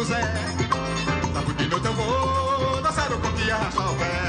Sábado de noite eu vou, dançar o coque e o pé.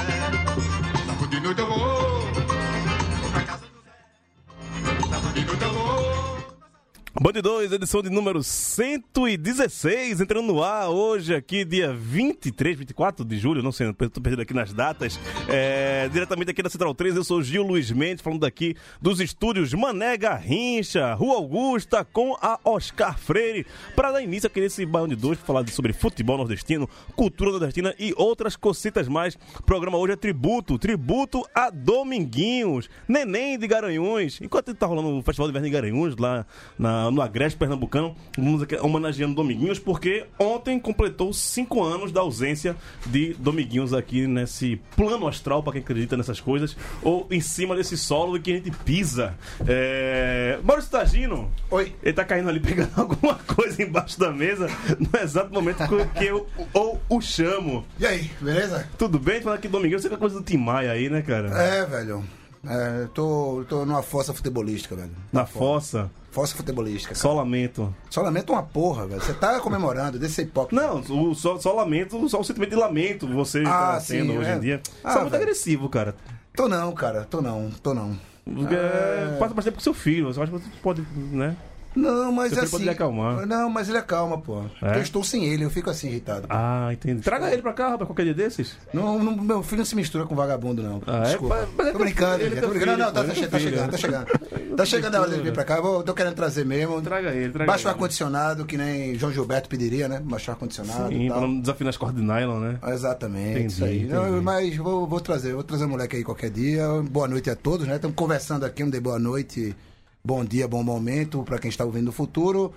Band 2, edição de número 116, entrando no ar hoje aqui, dia 23, 24 de julho, não sei, estou perdido aqui nas datas. É, diretamente aqui da Central 3, eu sou Gil Luiz Mendes, falando daqui dos estúdios Mané Garrincha, Rua Augusta, com a Oscar Freire, para dar início aqui nesse de 2, para falar sobre futebol nordestino, cultura nordestina e outras cocitas mais. O programa hoje é tributo, tributo a Dominguinhos, Neném de Garanhuns. Enquanto está rolando o Festival de Inverno de Garanhuns, lá na, no Agreste Pernambucano, vamos aqui homenageando Dominguinhos, porque ontem completou cinco anos da ausência de Dominguinhos aqui nesse plano astral, para quem acredita nessas coisas, ou em cima desse solo que a gente pisa. É... Maurício Tagino, Oi. ele tá caindo ali pegando alguma coisa embaixo da mesa, no exato momento que eu ou o chamo. E aí, beleza? Tudo bem? Falando aqui Dominguinhos, você com a coisa do Tim Maia aí, né, cara? É, velho. É, tô, tô numa fossa futebolística, velho. Na fossa, Fossa futebolística. Cara. só lamento. Só lamento uma porra, velho. Você tá comemorando, deixa ser hipócrita. Não, o, só, só lamento, só o sentimento de lamento você Ah, tá tendo sim, hoje é. em dia. Ah, Você é muito velho. agressivo, cara. Tô não, cara. Tô não, tô não. É. Passa tempo com seu filho, você acha que você pode, né? Não, mas Seu assim. acalmar. Não, mas ele acalma, pô. Porque Eu estou sem ele, eu fico assim irritado. Ah, entendi. Traga ele pra cá, rapaz, qualquer dia desses. Não, não- meu filho não se mistura com vagabundo, não. Ah, é? Desculpa. Mas- mas é tô teu brincando, filho, ele é gente. Tô brincando. filho, Não, tá, pô, tá, é tá chegando, tá chegando. Tá chegando a hora dele vir pra cá. Eu vou- tô querendo trazer mesmo. Traga ele, traga Baixa o ele. ar-condicionado, que nem João Gilberto pediria, né? Baixar o ar-condicionado Sim, e pra não desafinar as cordas de nylon, né? Exatamente, Entendi, isso aí. Não, entendi. mas vou, vou trazer, vou trazer o moleque aí qualquer dia. Boa noite a todos, né? Estamos conversando aqui, um de boa noite, bom dia, bom momento para quem está ouvindo no futuro.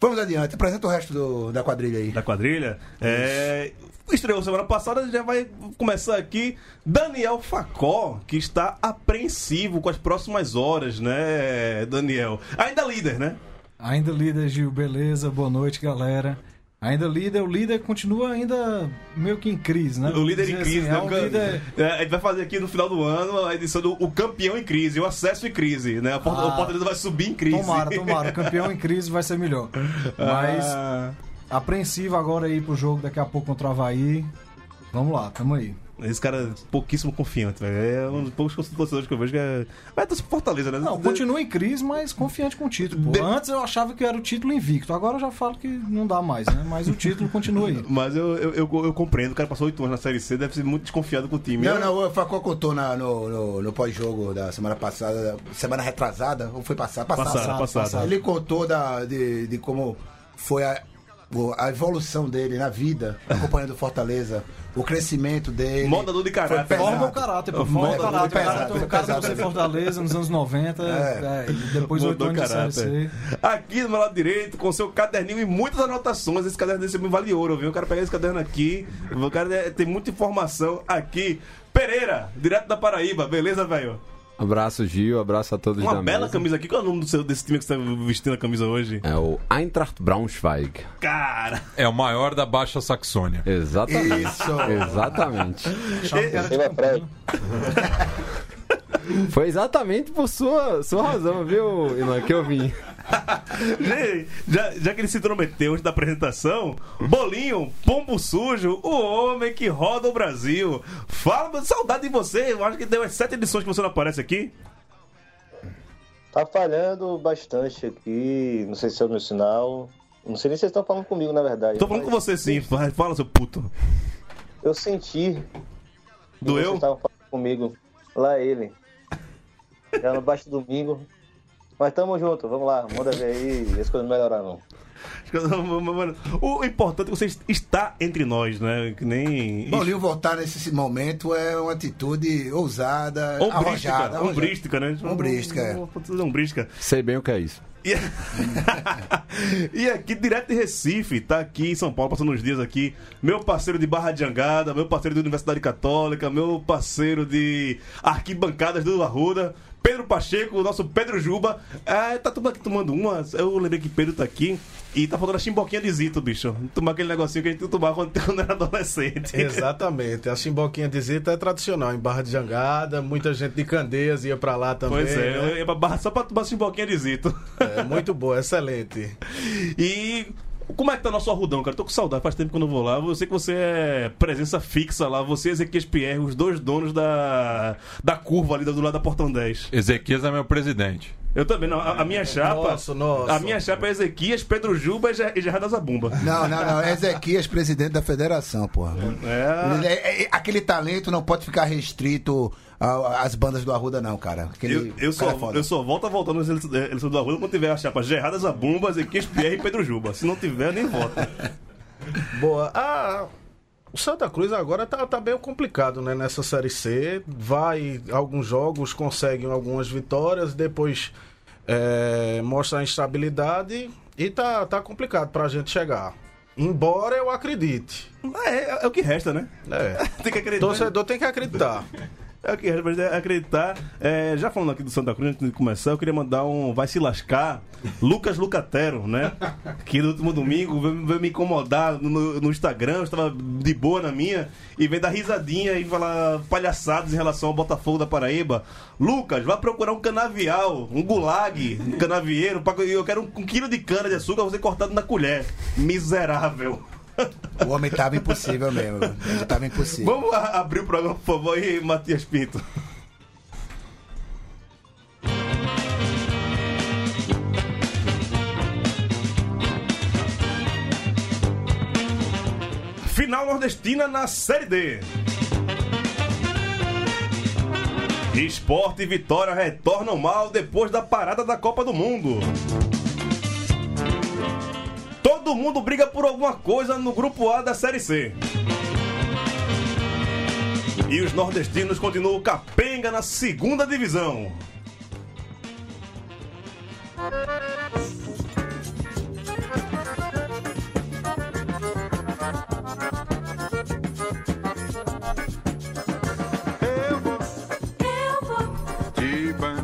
Vamos adiante, apresenta o resto do- da quadrilha aí. Da quadrilha. É. Estreou semana passada, já vai começar aqui Daniel Facó, que está apreensivo com as próximas horas, né, Daniel? Ainda líder, né? Ainda líder, Gil, beleza? Boa noite, galera. Ainda líder, o líder continua ainda meio que em crise, né? O líder em crise, assim, né? é um líder... É, a gente vai fazer aqui no final do ano a edição do O Campeão em Crise, o Acesso em Crise, né? A porta, Ah. o Fortaleza vai subir em crise. Tomara, tomara. O campeão em crise vai ser melhor. Mas Ah, apreensivo agora aí pro jogo daqui a pouco contra o Havaí. Vamos lá, tamo aí. Esse cara é pouquíssimo confiante, velho. É um dos poucos torcedores que eu vejo que é. Mas é Fortaleza, né? Não, continua em crise, mas confiante com o título. De- Antes eu achava que era o título invicto. Agora eu já falo que não dá mais, né? Mas o título continua aí. Mas eu, eu, eu, eu compreendo, o cara passou oito anos na Série C, deve ser muito desconfiado com o time. Não, Eu- não, o Facó contou na- no, no, no pós-jogo da semana passada, semana retrasada, ou foi passada? Passada. Passada, passada. Ele contou da, de, de como foi a, a evolução dele na vida, acompanhando o Fortaleza, o crescimento dele. Moldador de caráter. Pesado. Forma o caráter, pô. Forma Forma o caráter. caráter, O cara, pesado. você Fortaleza nos anos 90, É. é, e depois oito Mudou anos de Série C. Aqui do meu lado direito, com seu caderninho e muitas anotações. Esse caderno desse me vale ouro, viu? Eu quero pegar esse caderno aqui. O cara tem muita informação aqui. Pereira, direto da Paraíba, beleza, velho? Abraço, Gil. Abraço a todos Uma da bela mesa. camisa aqui. Qual é o nome do seu, desse time que você tá vestindo a camisa hoje? É o Eintracht Braunschweig. Cara! É o maior da Baixa Saxônia. Exatamente. Isso. Exatamente. Foi exatamente por sua, sua razão, viu, Ilan, que eu vim. Já, já que ele se intrometeu antes da apresentação, Bolinho, pombo sujo, o homem que roda o Brasil. Fala, saudade de você. Eu acho que deu umas sete edições que você não aparece aqui. Tá falhando bastante aqui, não sei se é o meu sinal. Não sei nem se vocês estão falando comigo, na verdade. Tô falando com mas você sim. Fala, seu puto. Eu senti que vocês Doeu? estavam falando comigo. Lá ele. Já no baixo do domingo. Mas tamo junto, vamos lá, manda ver aí, as coisas não melhoraram. O importante é que você está entre nós, né? Que nem. Paulinho voltar nesse momento é uma atitude ousada, Ombrística, arrojada. ombrística, né? Ombrística, é. Ombrística. Sei bem o que é isso. E... e aqui, direto de Recife, tá aqui em São Paulo, passando uns dias aqui, meu parceiro de Barra de Angada, meu parceiro de Universidade Católica, meu parceiro de arquibancadas do Arruda, Pedro Pacheco, o nosso Pedro Juba. É, tá todo aqui tomando uma. Eu lembrei que Pedro tá aqui e tá faltando a chimboquinha de Zito, bicho. Tomar aquele negocinho que a gente tomava quando, era adolescente. Exatamente. A chimboquinha de Zita é tradicional em Barra de Jangada. Muita gente de Candeias ia pra lá também. Pois é, né? eu ia pra Barra só pra tomar chimboquinha de Zito. É, muito boa, excelente. E como é que tá nosso arrudão, cara? Tô com saudade, faz tempo que eu não vou lá. Eu sei que você é presença fixa lá. Você e Ezequias Pierre, os dois donos da, da curva ali do lado da Portão 10. Ezequias é meu presidente. Eu também, não. A, a minha chapa. Nossa, nossa. A minha chapa é Ezequias, Pedro Juba e Ger- Gerardo Zabumba. Não, não, não. Ezequias, presidente da federação, porra. É. Ele é- é- aquele talento não pode ficar restrito a- às bandas do Arruda, não, cara. Aquele Eu, eu, cara só, é foda. eu só volto a voltar no eleição eleição do Arruda quando tiver a chapa Gerardo Zabumba, Ezequias Pierre e Pedro Juba. Se não tiver, nem voto. Boa. Ah, o Santa Cruz agora tá, tá bem complicado, né? Nessa Série C. Vai alguns jogos, conseguem algumas vitórias, depois é, mostra a instabilidade e tá, tá complicado pra gente chegar. Embora eu acredite. É, é o que resta, né? É. Tem que acreditar. Torcedor tem que acreditar. É o que resta, mas é acreditar. É, já falando aqui do Santa Cruz, antes de começar, eu queria mandar um vai se lascar, Lucas Lucatero, né? Que no último domingo veio, veio me incomodar no, no Instagram, eu estava de boa na minha, e veio dar risadinha e falar palhaçadas em relação ao Botafogo da Paraíba. Lucas, vai procurar um canavial, um gulag, um canavieiro, pra- eu quero um, um quilo de cana de açúcar, você cortado na colher. Miserável. O homem tava impossível mesmo. Ele tava impossível. Vamos abrir o programa, por favor, aí, Matias Pinto. Final nordestina na Série D. Esporte e Vitória retornam mal depois da parada da Copa do Mundo. Todo mundo briga por alguma coisa no grupo A da Série C. E os nordestinos continuam capenga na segunda divisão.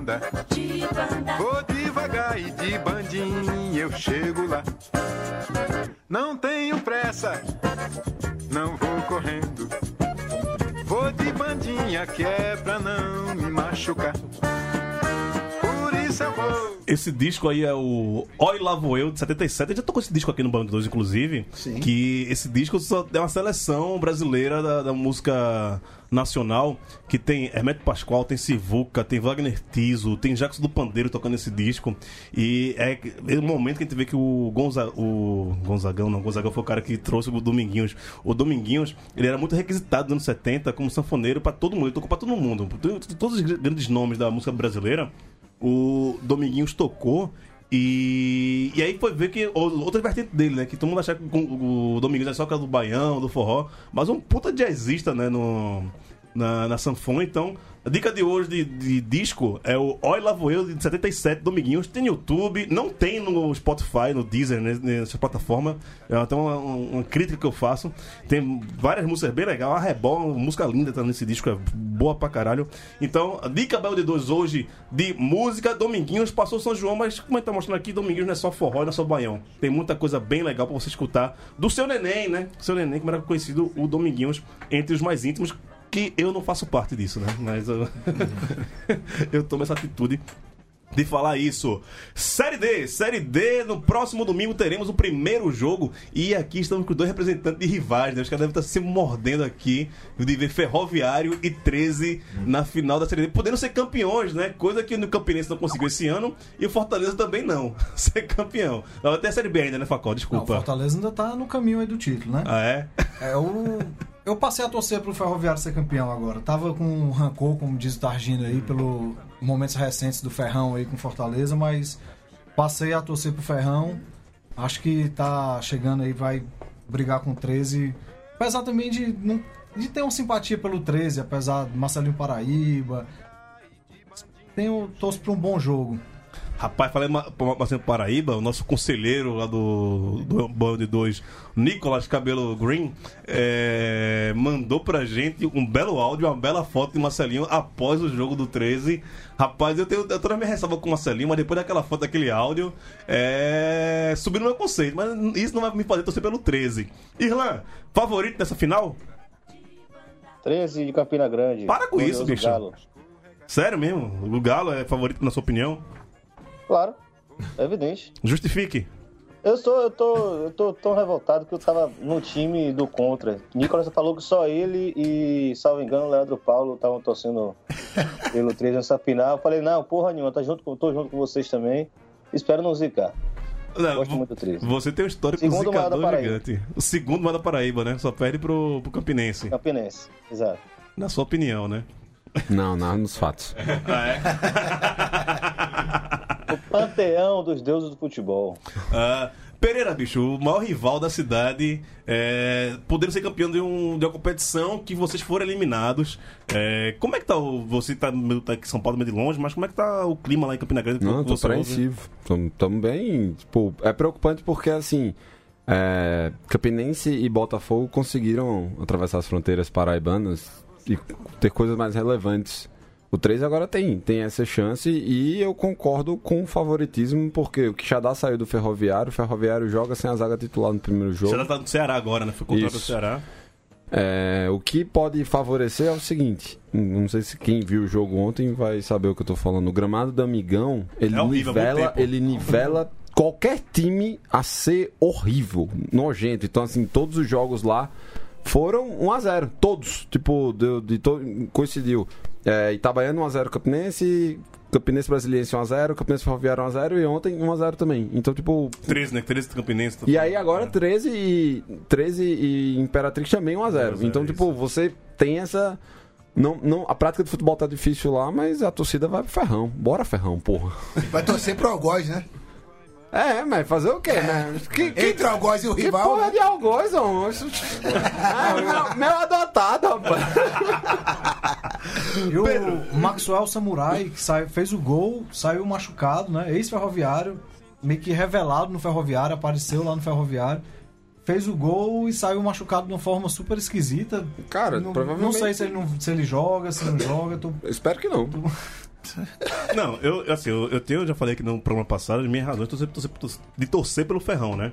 Banda, de banda. vou devagar e de bandinha eu chego lá. Não tenho pressa, não vou correndo. Vou de bandinha que é pra não me machucar. Por isso eu vou. Esse disco aí é o Oi Lá Vou Eu, de 77. Eu já tocou esse disco aqui no Bando 2, inclusive. Sim. Que esse disco só é uma seleção brasileira da, da música nacional. Que tem Hermeto Pascoal, tem Sivuca, tem Wagner Tiso, tem Jackson do Pandeiro tocando esse disco. E é, é o momento que a gente vê que o, Gonza, o Gonzagão, não, Gonzagão foi o cara que trouxe o Dominguinhos. O Dominguinhos, ele era muito requisitado nos anos 70 como sanfoneiro pra todo mundo. Ele tocou pra todo mundo. Todos os grandes nomes da música brasileira o Dominguinhos tocou. E, e aí foi ver que outra vertente dele, né? Que todo mundo achava que o, Dominguinhos é só aquela do baião, do forró, mas um puta jazzista, né? No, na, na sanfona. Então, a dica de hoje de, de disco é o Oi Lá Vou Eu de 77, Dominguinhos. Tem no YouTube, não tem no Spotify, no Deezer, né, nessa plataforma. É até uma, uma crítica que eu faço. Tem várias músicas bem legais. A Rebol, música linda tá nesse disco, é boa pra caralho. Então, a dica Bel de 2 hoje de música, Dominguinhos passou São João, mas como a gente tá mostrando aqui, Dominguinhos não é só forró, não é só baião. Tem muita coisa bem legal pra você escutar do seu neném, né? Seu neném, como era conhecido o Dominguinhos entre os mais íntimos, que eu não faço parte disso, né? Mas eu, eu tomo essa atitude de falar isso. Série D, Série D, no próximo domingo teremos o primeiro jogo e aqui estamos com dois representantes de rivais, né? Os caras devem estar se mordendo aqui de ver Ferroviário e 13 na final da Série D, podendo ser campeões, né? Coisa que o Campinense não conseguiu esse ano e o Fortaleza também não, ser campeão. Até a Série B ainda, né, Facol? Não, o Desculpa. Fortaleza ainda tá no caminho aí do título, né? ah, é? É o. Eu passei a torcer pro Ferroviário ser campeão agora. Tava com um rancor, como diz o Targino aí, pelo momentos recentes do Ferrão aí com Fortaleza, mas passei a torcer pro Ferrão. Acho que tá chegando aí, vai brigar com o 13. Apesar também de, de ter uma simpatia pelo 13, apesar do Marcelinho Paraíba. Tenho, torço pra um bom jogo. Rapaz, falei ma- ma- Marcelo Paraíba, o nosso conselheiro lá do, do de Dois, Nicolas Cabelo Green, é, mandou pra gente um belo áudio, uma bela foto de Marcelinho após o jogo do 13. Rapaz, eu tenho eu tô na minha ressalva com o Marcelinho, mas depois daquela foto, daquele áudio, é, subiu no meu conceito. Mas isso não vai me fazer torcer pelo 13. Irlan, favorito dessa final? 13 de Campina Grande. Para com isso, bicho. Galo. Sério mesmo? O Galo é favorito na sua opinião? Claro, é evidente. Justifique. Eu sou, eu tô, eu tô tão revoltado que eu tava no time do contra. Nicolas falou que só ele e, salvo engano, o Leandro Paulo estavam torcendo pelo 13 nessa final. Eu falei, não, porra nenhuma, tá junto com, tô junto com vocês também. Espero não zicar. Não, Gosto muito do 13. Você tem um histórico Segundo zicador gigante. O segundo maior da Paraíba, né? Só perde pro, pro Campinense. Campinense, exato. Na sua opinião, né? Não, não, nos fatos. O panteão dos deuses do futebol. Ah, Pereira, bicho, o maior rival da cidade, é, podendo ser campeão de, um- de uma competição que vocês foram eliminados. É, como é que tá o. Você tá, meio- tá aqui em São Paulo meio de longe, mas como é que tá o clima lá em Campina Grande? Não, tô apreensivo. Tamo, tamo bem. Tipo, é preocupante porque, assim, é, Campinense e Botafogo conseguiram atravessar as fronteiras paraibanas e ter coisas mais relevantes. O 3 agora tem, tem essa chance e eu concordo com o favoritismo, porque o Quixadá saiu do Ferroviário, o Ferroviário joga sem a zaga titular no primeiro jogo. Você já tá no Ceará agora, né? Foi contra o. Ceará. É, o que pode favorecer é o seguinte: não sei se quem viu o jogo ontem vai saber o que eu tô falando. O gramado do Amigão ele É horrível, nivela, ele nivela qualquer time a ser horrível, nojento. Então, assim, todos os jogos lá foram 1 a 0 todos. Tipo, de, de to- coincidiu. É, Itabaiana 1 a 0 Campinense, Campinense Brasiliense 1 a 0 Campinense Ferroviário 1 a 0 e ontem 1 a 0 também. Então, tipo, 13, né? 13 do Campinense. tá e aí agora 13 e, 13 e Imperatrix também 1x0. 1 a 0, Então, tipo, isso. você tem essa. Não, não, a prática do futebol tá difícil lá, mas a torcida vai pro ferrão. Bora, ferrão, porra. Vai torcer pro Algoz, né? É, mas fazer o quê, né? Que, que, Entre o Algoz e o que rival. porra né? de algoz, homem? Ah, meu, meu adotado, rapaz. E o Maxwell Samurai, que saiu, fez o gol, saiu machucado, né? Ex-ferroviário, meio que revelado no ferroviário, apareceu lá no ferroviário. Fez o gol e saiu machucado de uma forma super esquisita. Cara, não, provavelmente- não sei se ele, não, se ele joga, se não joga. Tô... Eu espero que não. Não, eu, assim, eu, eu tenho, eu já falei aqui no programa passado, as minhas razões de torcer, de torcer pelo Ferrão, né?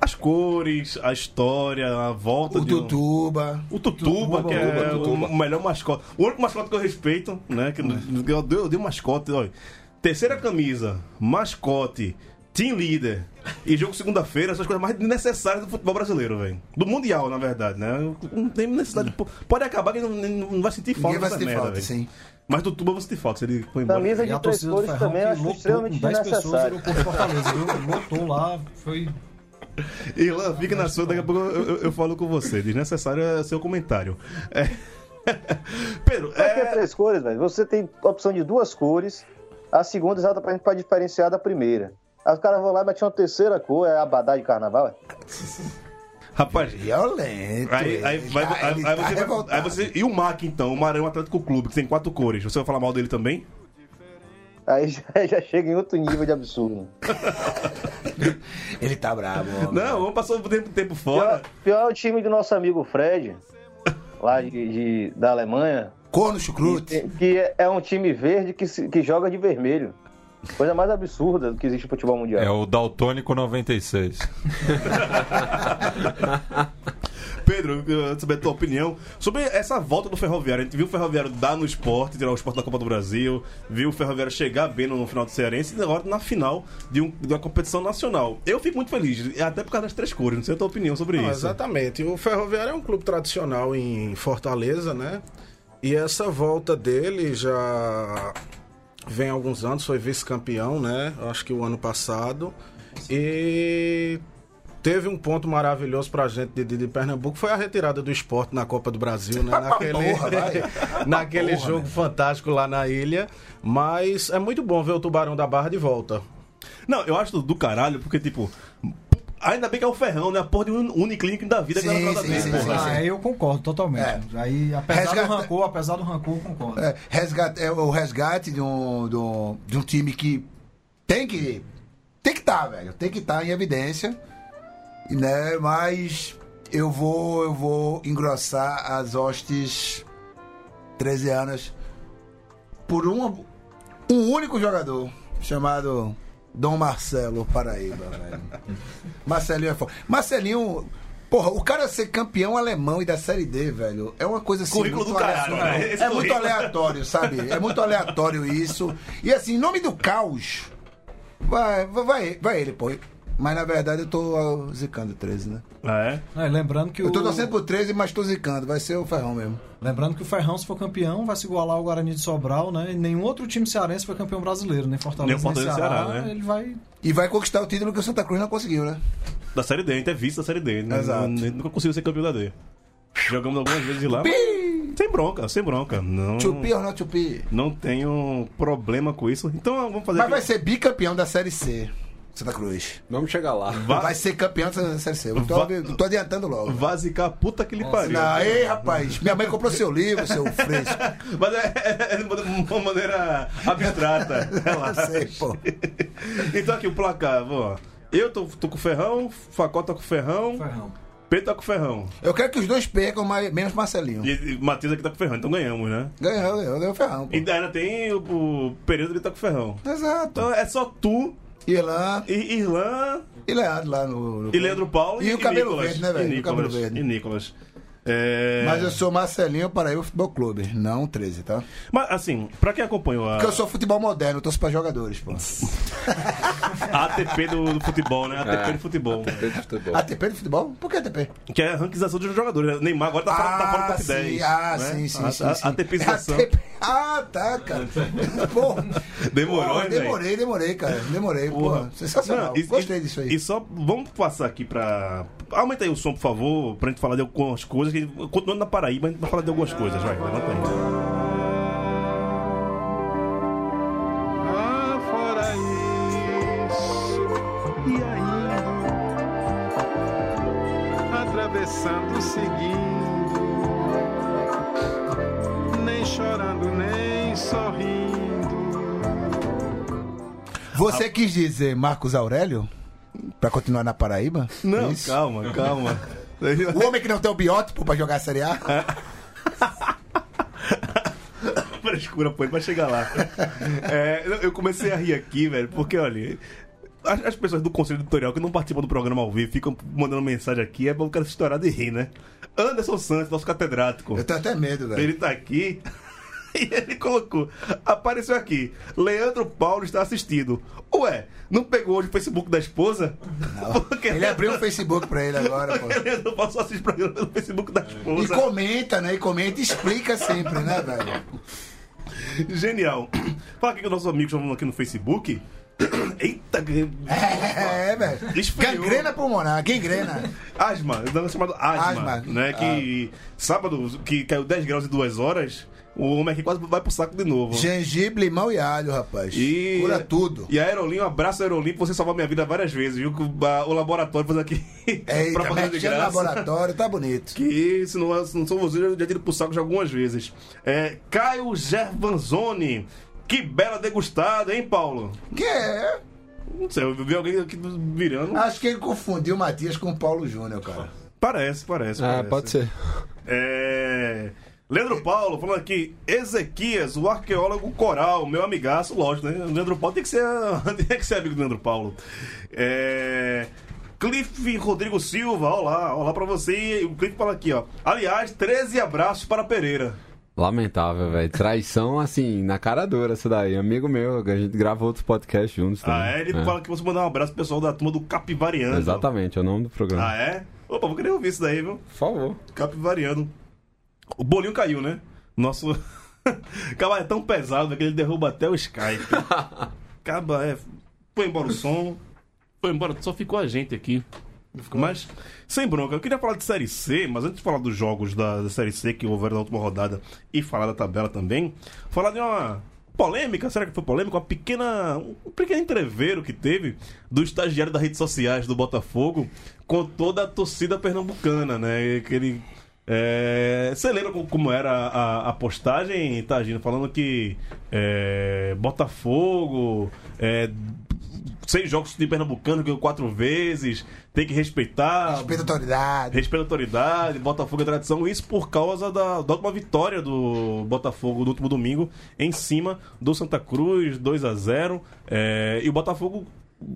As cores, a história, a volta O de um- Tutuba. O Tutuba, que é Tutuba. o melhor mascote. O único mascote que eu respeito, né? Que eu, dei, eu dei um mascote, olha. Terceira camisa, mascote, team leader e jogo segunda-feira, essas coisas mais necessárias do futebol brasileiro, velho. Do Mundial, na verdade, né? Não tem necessidade. de- Pode acabar que não, não vai sentir falta Ninguém vai sentir merda, falta, velho. sim. Mas do Tuba eu vou sentir falta se ele for embora. Camisa de a três cores também que acho lotou extremamente com 10 pessoas no desnecessário. Lotou lá, foi... Irlan, fica na sua, daqui a pouco eu, eu- eu falo com você. Desnecessário é seu comentário. É... Pedro, que é... três cores, velho? Você tem opção de duas cores, a segunda exatamente para diferenciar da primeira. Aí os caras vão lá e metem uma terceira cor, é abadá de carnaval, é? rapaz, Violento. Aí, aí, ele vai, tá- aí, ele aí tá você vai- aí você. E o MAC, então, o Maranhão Atlético Clube, que tem quatro cores. Você vai falar mal dele também? Aí já, já chega em outro nível de absurdo. Ele tá bravo. homem. Não, vamos passar o tempo, tempo Pior, fora. pior é o time do nosso amigo Fred, lá de, de- da Alemanha, Corno chucrute. que, que é- é um time verde que, que joga de vermelho. Coisa mais absurda do que existe no futebol mundial. É o Daltônico 96. Pedro, eu queria saber a tua opinião sobre essa volta do Ferroviário. A gente viu o Ferroviário dar no esporte, tirar o esporte da Copa do Brasil, viu o Ferroviário chegar bem no final do Cearense e agora na final de, um- de uma competição nacional. Eu fico muito feliz, até por causa das três cores. Não sei a tua opinião sobre Não, isso. exatamente. O Ferroviário é um clube tradicional em Fortaleza, né? E essa volta dele já vem há alguns anos, foi vice-campeão, né? Acho que o ano passado. E teve um ponto maravilhoso pra gente de, de, de Pernambuco, foi a retirada do esporte na Copa do Brasil, né? Naquele, Porra, naquele Porra, jogo fantástico lá na ilha. Mas é muito bom ver o Tubarão da Barra de volta. Não, eu acho do caralho, porque, tipo. Ainda bem que é o ferrão, né? A porra de um Uniclinic da vida que Sim, na casa sim, dele, sim, sim, Ah, eu concordo totalmente. É. Aí, apesar Resgata- do rancor, apesar do rancor, eu concordo. É, resgate, é o resgate de um, de, um, de um time que tem que. Tem que estar, velho. Tem que estar em evidência. Né? Mas eu vou, eu vou engrossar as hostes 13 anos por um, um único jogador chamado Dom Marcelo Paraíba, velho. Marcelinho é foda. Marcelinho. Porra, o cara ser campeão alemão e da Série D, velho, é uma coisa assim. Currículo muito do caralho, né? É muito aleatório, sabe? É muito aleatório isso. E assim, em nome do caos, vai, vai, vai ele, pô. Mas na verdade eu tô zicando o 13, né? Ah, é? É, lembrando que Eu o, tô torcendo pro 13, mas tô zicando. Vai ser o Ferrão mesmo. Lembrando que o Ferrão, se for campeão, vai se igualar ao Guarani de Sobral, né? E nenhum outro time cearense foi campeão brasileiro, nem Fortaleza, Nem Fortaleza Ceará, e Ceará, né? Ele vai E vai conquistar o título que o Santa Cruz não conseguiu, né? Da Série D, a gente é vice da Série D. né? Exato. Nunca conseguiu ser campeão da D. Jogamos algumas vezes de lá. Sem bronca, sem bronca. Não, Chupi ou não chupi? não tenho problema com isso. Então vamos fazer Mas aqui- vai ser bicampeão da Série C. Santa Cruz. Vamos chegar lá. Va- Vai ser campeão da Série C. Eu tô, Va- tô adiantando logo. Vai zicar a puta que lhe pariu. Não, ei, rapaz. Minha mãe comprou seu livro, seu fresco. Mas é, é de uma maneira abstrata. Relaxa. sei, pô. Então aqui o placar, ó. Eu tô, tô com o Ferrão, Facó tá com o Ferrão, Ferrão. Pedro tá com o Ferrão. Eu quero que os dois percam, mas menos Marcelinho. E, e Matheus aqui tá com o Ferrão, então ganhamos, né? Ganhou, ganhou, ganhou o Ferrão. Pô. E ainda tem o, o Pereira que tá com o Ferrão. Exato. Então é só tu, Irlan e e Irlan, Leandro lá no. no- e Leandro Paulo E o cabelo Nicolas. verde, né, velho? E O cabelo Nicolas. verde. E Nicolas. É... Mas eu sou Marcelinho Paraíba Futebol Clube, não 13, tá? Mas, assim, pra quem acompanhou a, Porque eu sou futebol moderno, eu torço pra jogadores, pô. ATP do, do futebol, né? ATP É. do futebol. De futebol. ATP de futebol? Por que ATP? Que é a ranquização dos jogadores. né? Neymar agora tá, fora, tá fora do top sim, 10. Ah, né? sim, sim, a, sim. sim. ATPização. ATP. Ah, tá, cara. Pô, Demorou, hein? Demorei, demorei, cara. Demorei, Porra. pô. Sensacional. Não, e- Gostei disso aí. E só vamos passar aqui pra. Aumenta aí o som, por favor, pra gente falar de algumas coisas. Que, continuando na Paraíba, a gente vai falar de algumas coisas. Vai, levanta aí. Ah, fora isso, e ainda atravessando, seguindo, nem chorando, nem sorrindo. Você quis dizer Marcos Aurélio? Pra continuar na Paraíba? Não, Isso. calma, calma. O homem que não tem o biótipo pra jogar a Série A? Frescura, pô, ele vai chegar lá. É, eu- comecei a rir aqui, velho, porque, olha. As, as pessoas do conselho editorial que não participam do programa ao vivo ficam mandando mensagem aqui, é bom o cara se estourar de rir, né? Anderson Santos, nosso catedrático. Eu tenho até medo, velho. Ele tá aqui e ele colocou. Apareceu aqui. Leandro Paulo está assistindo. Ué, não pegou hoje o Facebook da esposa? Porque Ele abriu o Facebook pra ele agora, pô. Leandro Paulo só assiste programa pelo Facebook da E esposa. comenta, né? E comenta e explica sempre, né, velho? Genial. Fala aqui que os nossos amigos estão aqui no Facebook. Eita, que- É, velho. Esfriou. Gangrena pulmonar, gangrena. asma, negócio chamado asma, Asma. né? Que sábado, que caiu 10 graus em 2 horas, o homem aqui quase vai pro saco de novo. Gengibre, limão e alho, rapaz. E... Cura tudo. E a Aerolim, um abraço Aerolim, por você salvar minha vida várias vezes, viu? Que o, a- o laboratório faz aqui Eita, propaganda de graça. laboratório, tá bonito. Que se não, se não são vocês, eu já tive pro saco já algumas vezes. É, Caio Gervanzoni. Que bela degustada, hein, Paulo? Que é? Não sei, eu vi alguém aqui virando. Acho que ele confundiu o Matias com o Paulo Júnior, cara. Parece, parece. É, parece. pode ser. É. Leandro Paulo falando aqui, Ezequias, o arqueólogo coral, meu amigaço, lógico, né? O Leandro Paulo tem que ser, tem que ser amigo do Leandro Paulo. É. Cliff Rodrigo Silva, olá, olá pra você. O Cliff fala aqui, ó. Aliás, 13 abraços para Pereira. Lamentável, velho. Traição, assim, na cara dura essa daí. Amigo meu, a gente grava outros podcasts juntos também. Ah, é? Ele fala que você mandar um abraço pro pessoal da turma do Capivariano. Exatamente, é o nome do programa. Ah, é? Opa, vou querer ouvir isso daí, viu? Por favor. Capivariano. O bolinho caiu, né? Nosso. Caba é tão pesado que ele derruba até o Skype. Caba é. Foi embora o som. Foi embora, só ficou a gente aqui. Mas, sem bronca, eu queria falar de Série C, mas antes de falar dos jogos da, da Série C que houveram na última rodada e falar da tabela também, falar de uma polêmica, será que foi polêmica? Uma pequena, um pequeno entreveiro que teve do estagiário das redes sociais do Botafogo com toda a torcida pernambucana, né? Que ele é, você lembra como- era a, a postagem, Tagino? Falando que é, Botafogo, é, seis jogos de Pernambucano, ganhou quatro vezes, tem que respeitar. Respeita a autoridade. Respeito à autoridade, Botafogo é tradição, isso por causa da, da última vitória do Botafogo no último domingo em cima do Santa Cruz, 2 a 0 é, E o Botafogo,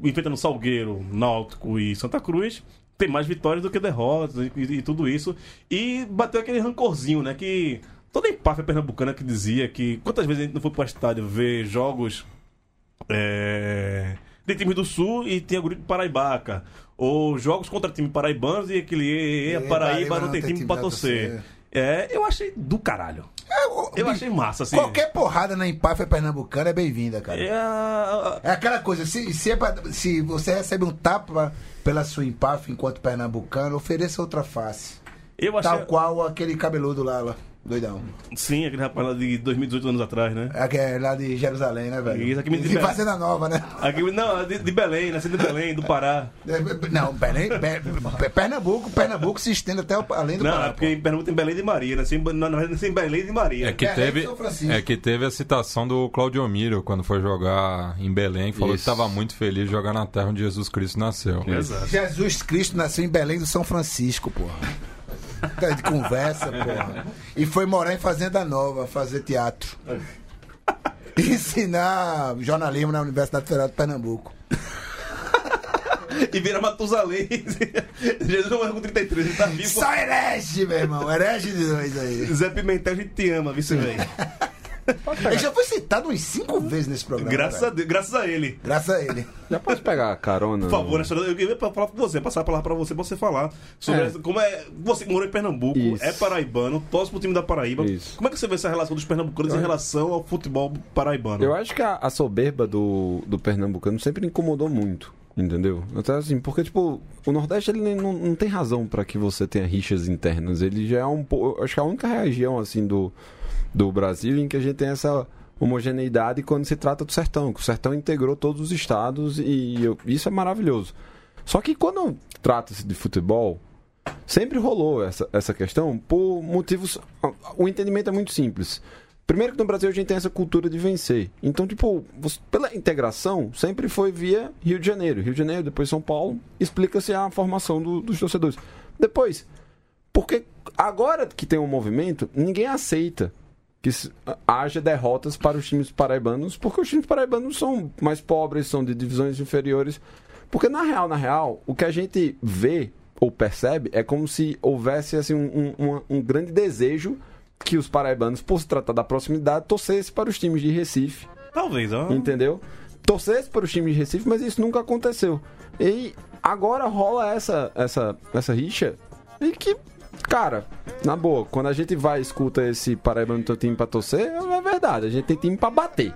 enfrentando Salgueiro, Náutico e Santa Cruz, tem mais vitórias do que derrotas e, e tudo isso. E bateu aquele rancorzinho, né? Que toda empáfia pernambucana que dizia que quantas vezes a gente não foi pro estádio ver jogos é, de times do Sul e tinha grupo paraibaca. Ou jogos contra time paraibanos e aquele e, e, E, Paraíba não tem time pra pra torcer. torcer. É, eu achei do caralho. É, o- Eu achei massa, assim. Qualquer porrada na empáfia pernambucana é bem-vinda, cara. É, É aquela coisa, se, se, é pra- se você recebe um tapa pela sua empáfia enquanto pernambucano, ofereça outra face. eu achei. Tal qual aquele cabeludo lá, lá doidão. Sim, aquele rapaz lá de 2018 anos atrás, né? Aquele é lá de Jerusalém, né, velho? Isso, aqui me de diz- Fazenda Nova, né? Aqui, não, de, de Belém, nascido de Belém, do Pará. É, Não, Belém, Be- Pernambuco, Pernambuco se estende até além do Não, Pará. é porque em Pernambuco tem Belém de Maria, nasci em, na verdade, nasci em Belém de Maria. É que, de teve, é que teve a citação do Claudio Miro quando foi jogar em Belém, que falou Isso. que estava muito feliz de jogar na terra onde Jesus Cristo nasceu. Exato. Jesus Cristo nasceu em Belém do São Francisco, porra. Tá de conversa, porra. E foi morar em Fazenda Nova, fazer teatro. Ensinar jornalismo na Universidade Federal de Pernambuco. E vira Matusalém. Jesus não morreu com 33, ele tá vivo. Só herege, meu irmão. Herege de dois aí. Zé Pimentel, a gente te ama, vice velho. Ele já foi citado umas cinco vezes nesse programa. Graças a. Deus, graças a ele. Graças a ele. Já posso pegar carona? Por favor, né, senhora, eu queria falar pra você, passar a palavra pra você, pra você falar sobre É. como é. Você que morou em Pernambuco, Isso. é paraibano, torce pro time da Paraíba. Isso. Como é que você vê essa relação dos pernambucanos em relação ao futebol paraibano? Eu acho que a, a soberba do, do pernambucano sempre incomodou muito, entendeu? Até assim, porque, tipo, o Nordeste ele não, não tem razão pra que você tenha rixas internas. Ele já é um pouco. Acho que é a única região, assim, do, do Brasil em que a gente tem essa homogeneidade quando se trata do sertão. Que o sertão integrou todos os estados e eu- isso é maravilhoso. Só que quando trata-se de futebol, sempre rolou essa, essa questão por motivos. O entendimento é muito simples. Primeiro que no Brasil a gente tem essa cultura de vencer. Então, tipo, pela integração, sempre foi via Rio de Janeiro. Rio de Janeiro, depois São Paulo, explica-se a formação do- dos torcedores. Depois, porque agora que tem um movimento, ninguém aceita que haja derrotas para os times paraibanos, porque os times paraibanos são mais pobres, são de divisões inferiores. Porque na real, na real, o que a gente vê ou percebe é como se houvesse assim, um- um- um grande desejo que os paraibanos, por se tratar da proximidade, torcessem para os times de Recife Talvez, ó. entendeu? Torcesse para os times de Recife, mas isso nunca aconteceu. E agora rola essa, essa, essa rixa e que, cara, na boa, quando a gente vai e escuta esse Paraíba no teu time pra torcer, é verdade, a gente tem time pra bater.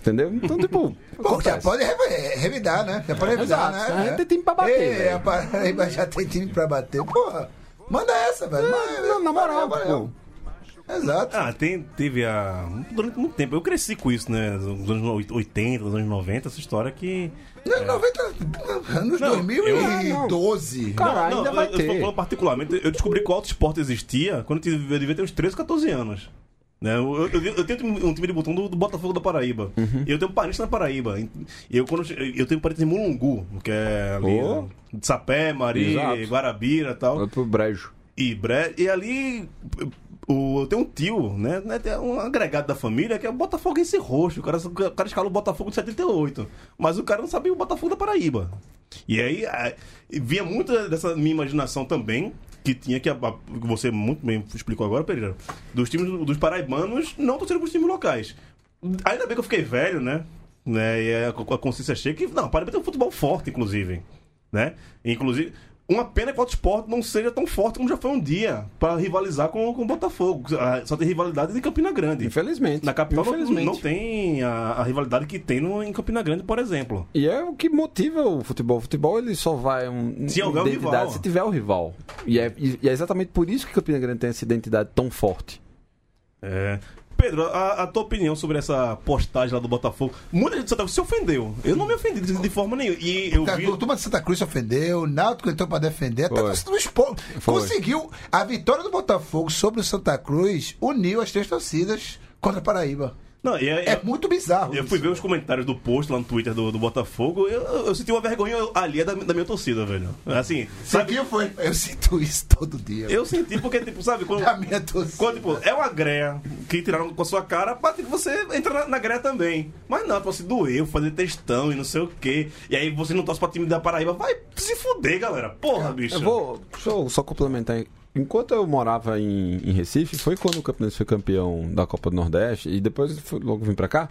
Entendeu? Então, tipo. Bom, já pode re- revidar, né? Já pode revidar, Exato, né? a gente tem time pra bater, Ei, a Paraíba já tem time pra bater. Porra, manda essa, velho. Manda- Não, na moral, valeu. pô. Exato. Ah, tem, teve a. Durante muito tempo. Eu cresci com isso, né? Nos anos 80, nos anos 90, essa história que. Nos 90, anos Não, 2012. Cara, ainda vai eu, eu ter. tô falando particularmente, eu descobri que o auto esporte existia quando eu tive- eu devia ter uns 13, 14 anos. Né? Eu, eu- eu tenho um time de botão do, do Botafogo da Paraíba. Uhum. E eu tenho um parente na Paraíba. E eu, quando, eu eu tenho parente em Mulungu, que é ali. Oh. né? De Sapé, Mari, Exato. Guarabira e tal. Vai pro brejo. E, bre... e ali o, eu tenho um tio, né? né, Tem um agregado da família que é o Botafoguense roxo. O cara, o cara escala o Botafogo de 78. Mas o cara não sabia o Botafogo da Paraíba. E aí a- vinha muito dessa minha imaginação também, que tinha que, a- a- você muito bem explicou agora, Pereira, dos times dos paraibanos não torcendo os times locais. Ainda bem que eu fiquei velho, né? né? E a, a consciência chega que, não, Paraíba tem um futebol forte, inclusive. Né? Inclusive, Uma pena que o Sport não seja tão forte como já foi um dia pra rivalizar com, com o Botafogo. Ah, Só tem rivalidade em Campina Grande. Infelizmente. Na capital não, Infelizmente. não tem a, a rivalidade que tem no, em Campina Grande, por exemplo. E é o que motiva o futebol. O futebol ele só vai um, Se houver o identidade rival. se tiver o rival. E é, e é exatamente por isso que Campina Grande tem essa identidade tão forte. É. Pedro, a, a tua opinião sobre essa postagem lá do Botafogo? Muita gente de Santa Cruz se ofendeu. Eu não me ofendi de, de forma nenhuma. E eu vi. A turma de Santa Cruz se ofendeu, o Náutico entrou pra defender, até Foi. o do esporte. Conseguiu. A vitória do Botafogo sobre o Santa Cruz uniu as três torcidas contra a Paraíba. Não, e é, É muito bizarro. Eu isso. fui ver os comentários do post lá no Twitter do, do Botafogo. Eu, eu senti uma vergonha ali da, da minha torcida, velho. Assim, sabe? Foi. Eu sinto isso todo dia. Eu senti porque, tipo, sabe, quando. Da minha torcida. Quando, tipo, é uma greia que tiraram com a sua cara pra tipo, você entra na, na greia também. Mas não, tipo assim, doeu, fazer textão e não sei o quê. E aí você não torce pra time da Paraíba. Vai se fuder, galera. Porra, bicho. Eu vou deixa eu só complementar. aí. Enquanto eu morava em, em Recife, foi quando o Campinense foi campeão da Copa do Nordeste e depois foi- logo vim pra cá.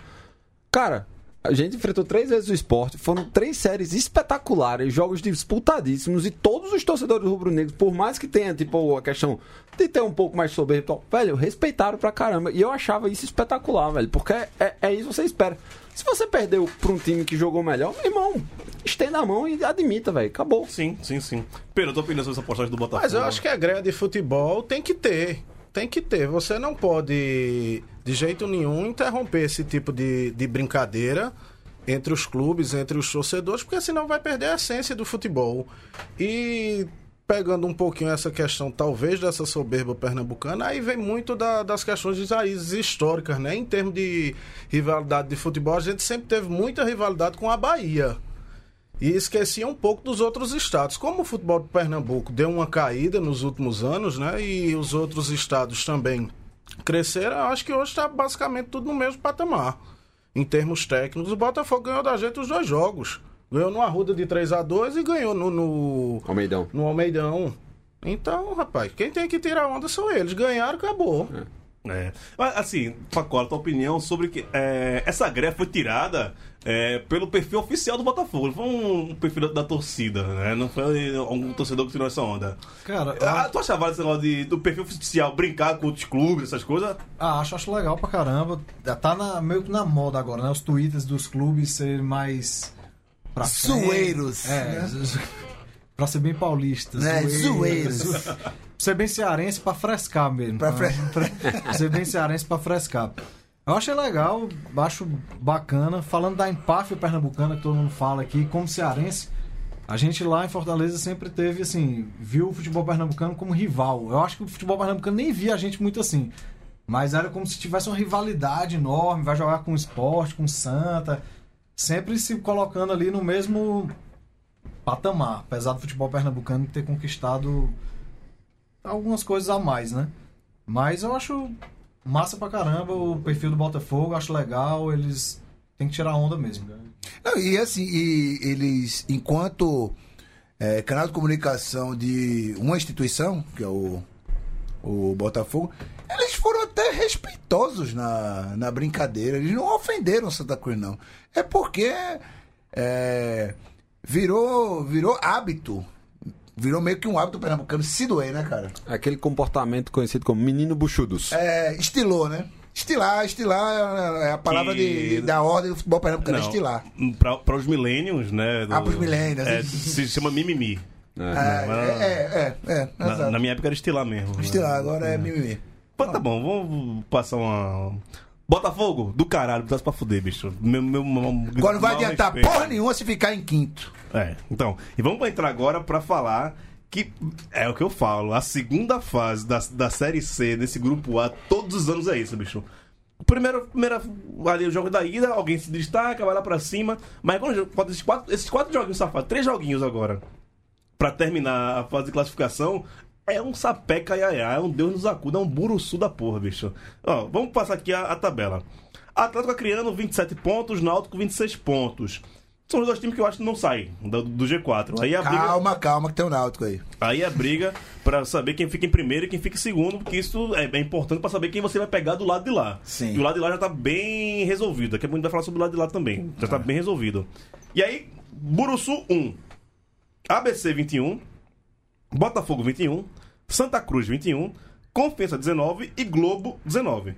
Cara, a gente enfrentou três vezes o esporte, foram três séries espetaculares, jogos disputadíssimos e todos os torcedores rubro-negros, por mais que tenha, tipo, a questão de ter um pouco mais soberbo velho, respeitaram pra caramba. E eu achava isso espetacular, velho, porque é, é isso que você espera. Se você perdeu pra um time que jogou melhor, meu irmão, estenda a mão e admita, velho, acabou. Sim, sim, sim. Pedro, tua opinião sobre essa postagem do Botafogo? Mas eu acho que a greia de futebol tem que ter. Tem que ter. Você não pode, de jeito nenhum, interromper esse tipo de, de brincadeira entre os clubes, entre os torcedores, porque senão vai perder a essência do futebol. E pegando um pouquinho essa questão, talvez, dessa soberba pernambucana, aí vem muito da- das questões de raízes históricas, né? Em termos de rivalidade de futebol, a gente sempre teve muita rivalidade com a Bahia e esquecia um pouco dos outros estados. Como o futebol de Pernambuco deu uma caída nos últimos anos, né? E os outros estados também cresceram, acho que hoje está basicamente tudo no mesmo patamar. Em termos técnicos, o Botafogo ganhou da gente os dois jogos. Ganhou no Arruda de 3 a 2 e ganhou no, no, Almeidão. no Almeidão. Então, rapaz, quem tem que tirar onda são eles. Ganharam, acabou. É. Mas, assim, Pacola, tua opinião sobre que é, essa greia foi tirada é, pelo perfil oficial do Botafogo. Não foi um perfil da, da torcida, né? Não foi algum torcedor que tirou essa onda. Cara, Ah, tu achava esse negócio de, do perfil oficial brincar com outros clubes, essas coisas? Ah, acho, acho legal pra caramba. Já Tá na- meio que na moda agora, né? Os twitters dos clubes serem mais. Pra. Zoeiros, É. né? Pra ser bem paulista. Né? Zoeiros. Pra ser bem cearense pra frescar mesmo. Pra fre- Pra ser bem cearense pra frescar. Eu achei legal, acho bacana. Falando da empáfia pernambucana que todo mundo fala aqui, como cearense, a gente lá em Fortaleza sempre teve, assim, viu o futebol pernambucano como rival. Eu acho que o futebol pernambucano nem via a gente muito assim. Mas era como se tivesse uma rivalidade enorme, vai jogar com o esporte, com o Santa. Sempre se colocando ali no mesmo patamar. Apesar do futebol pernambucano ter conquistado algumas coisas a mais, né? Mas eu acho massa pra caramba o perfil do Botafogo, acho legal, eles têm que tirar onda mesmo. Não, e assim, e eles, enquanto é, canal de comunicação de uma instituição, que é o, o Botafogo, eles foram até respeitosos na, na brincadeira. Eles não ofenderam Santa Cruz, não. É porque é, virou, virou hábito. Virou meio que um hábito pernambucano se doer, né, cara? Aquele comportamento conhecido como menino buchudos. É, estilou, né? Estilar, estilar é a palavra Que- de, da ordem do futebol pernambucano, é estilar. Pra, pra os millennials, né? do- Ah, pros millennials. É, se chama mimimi. É, é, é, é, é, Na, na minha época era estilar mesmo. né? Estilar, agora é mimimi. Pô, tá bom, vamos passar uma. Botafogo, do caralho, botasse pra fuder, bicho. Meu, meu, meu, Agora não vai adiantar respeito. porra nenhuma se ficar em quinto. É, então. E vamos entrar agora pra falar que é o que eu falo. A segunda fase da, da Série C, desse grupo A, todos os anos é isso, bicho. Primeiro, primeira, ali o jogo da ida, alguém se destaca, vai lá pra cima. Mas quando esses quatro, esses quatro joguinhos safados, três joguinhos agora, pra terminar a fase de classificação, é um sapé caiaiá, é um Deus nos acuda, é um buruçu da porra, bicho. Ó, vamos passar aqui a, a tabela. Atlético Acreano, 27 pontos, Náutico, 26 pontos. São os dois times que eu acho que não saem do, do G4. Aí a briga, Calma, calma, que tem o Náutico aí. aí a briga pra saber quem fica em primeiro e quem fica em segundo, porque isso é bem importante pra saber quem você vai pegar do lado de lá. Sim. E o lado de lá já tá bem resolvido. Daqui a pouco a gente vai falar sobre o lado de lá também. Já tá bem resolvido. E aí, Buruçu 1, ABC 21, Botafogo 21, Santa Cruz 21, Confiança 19 e Globo 19.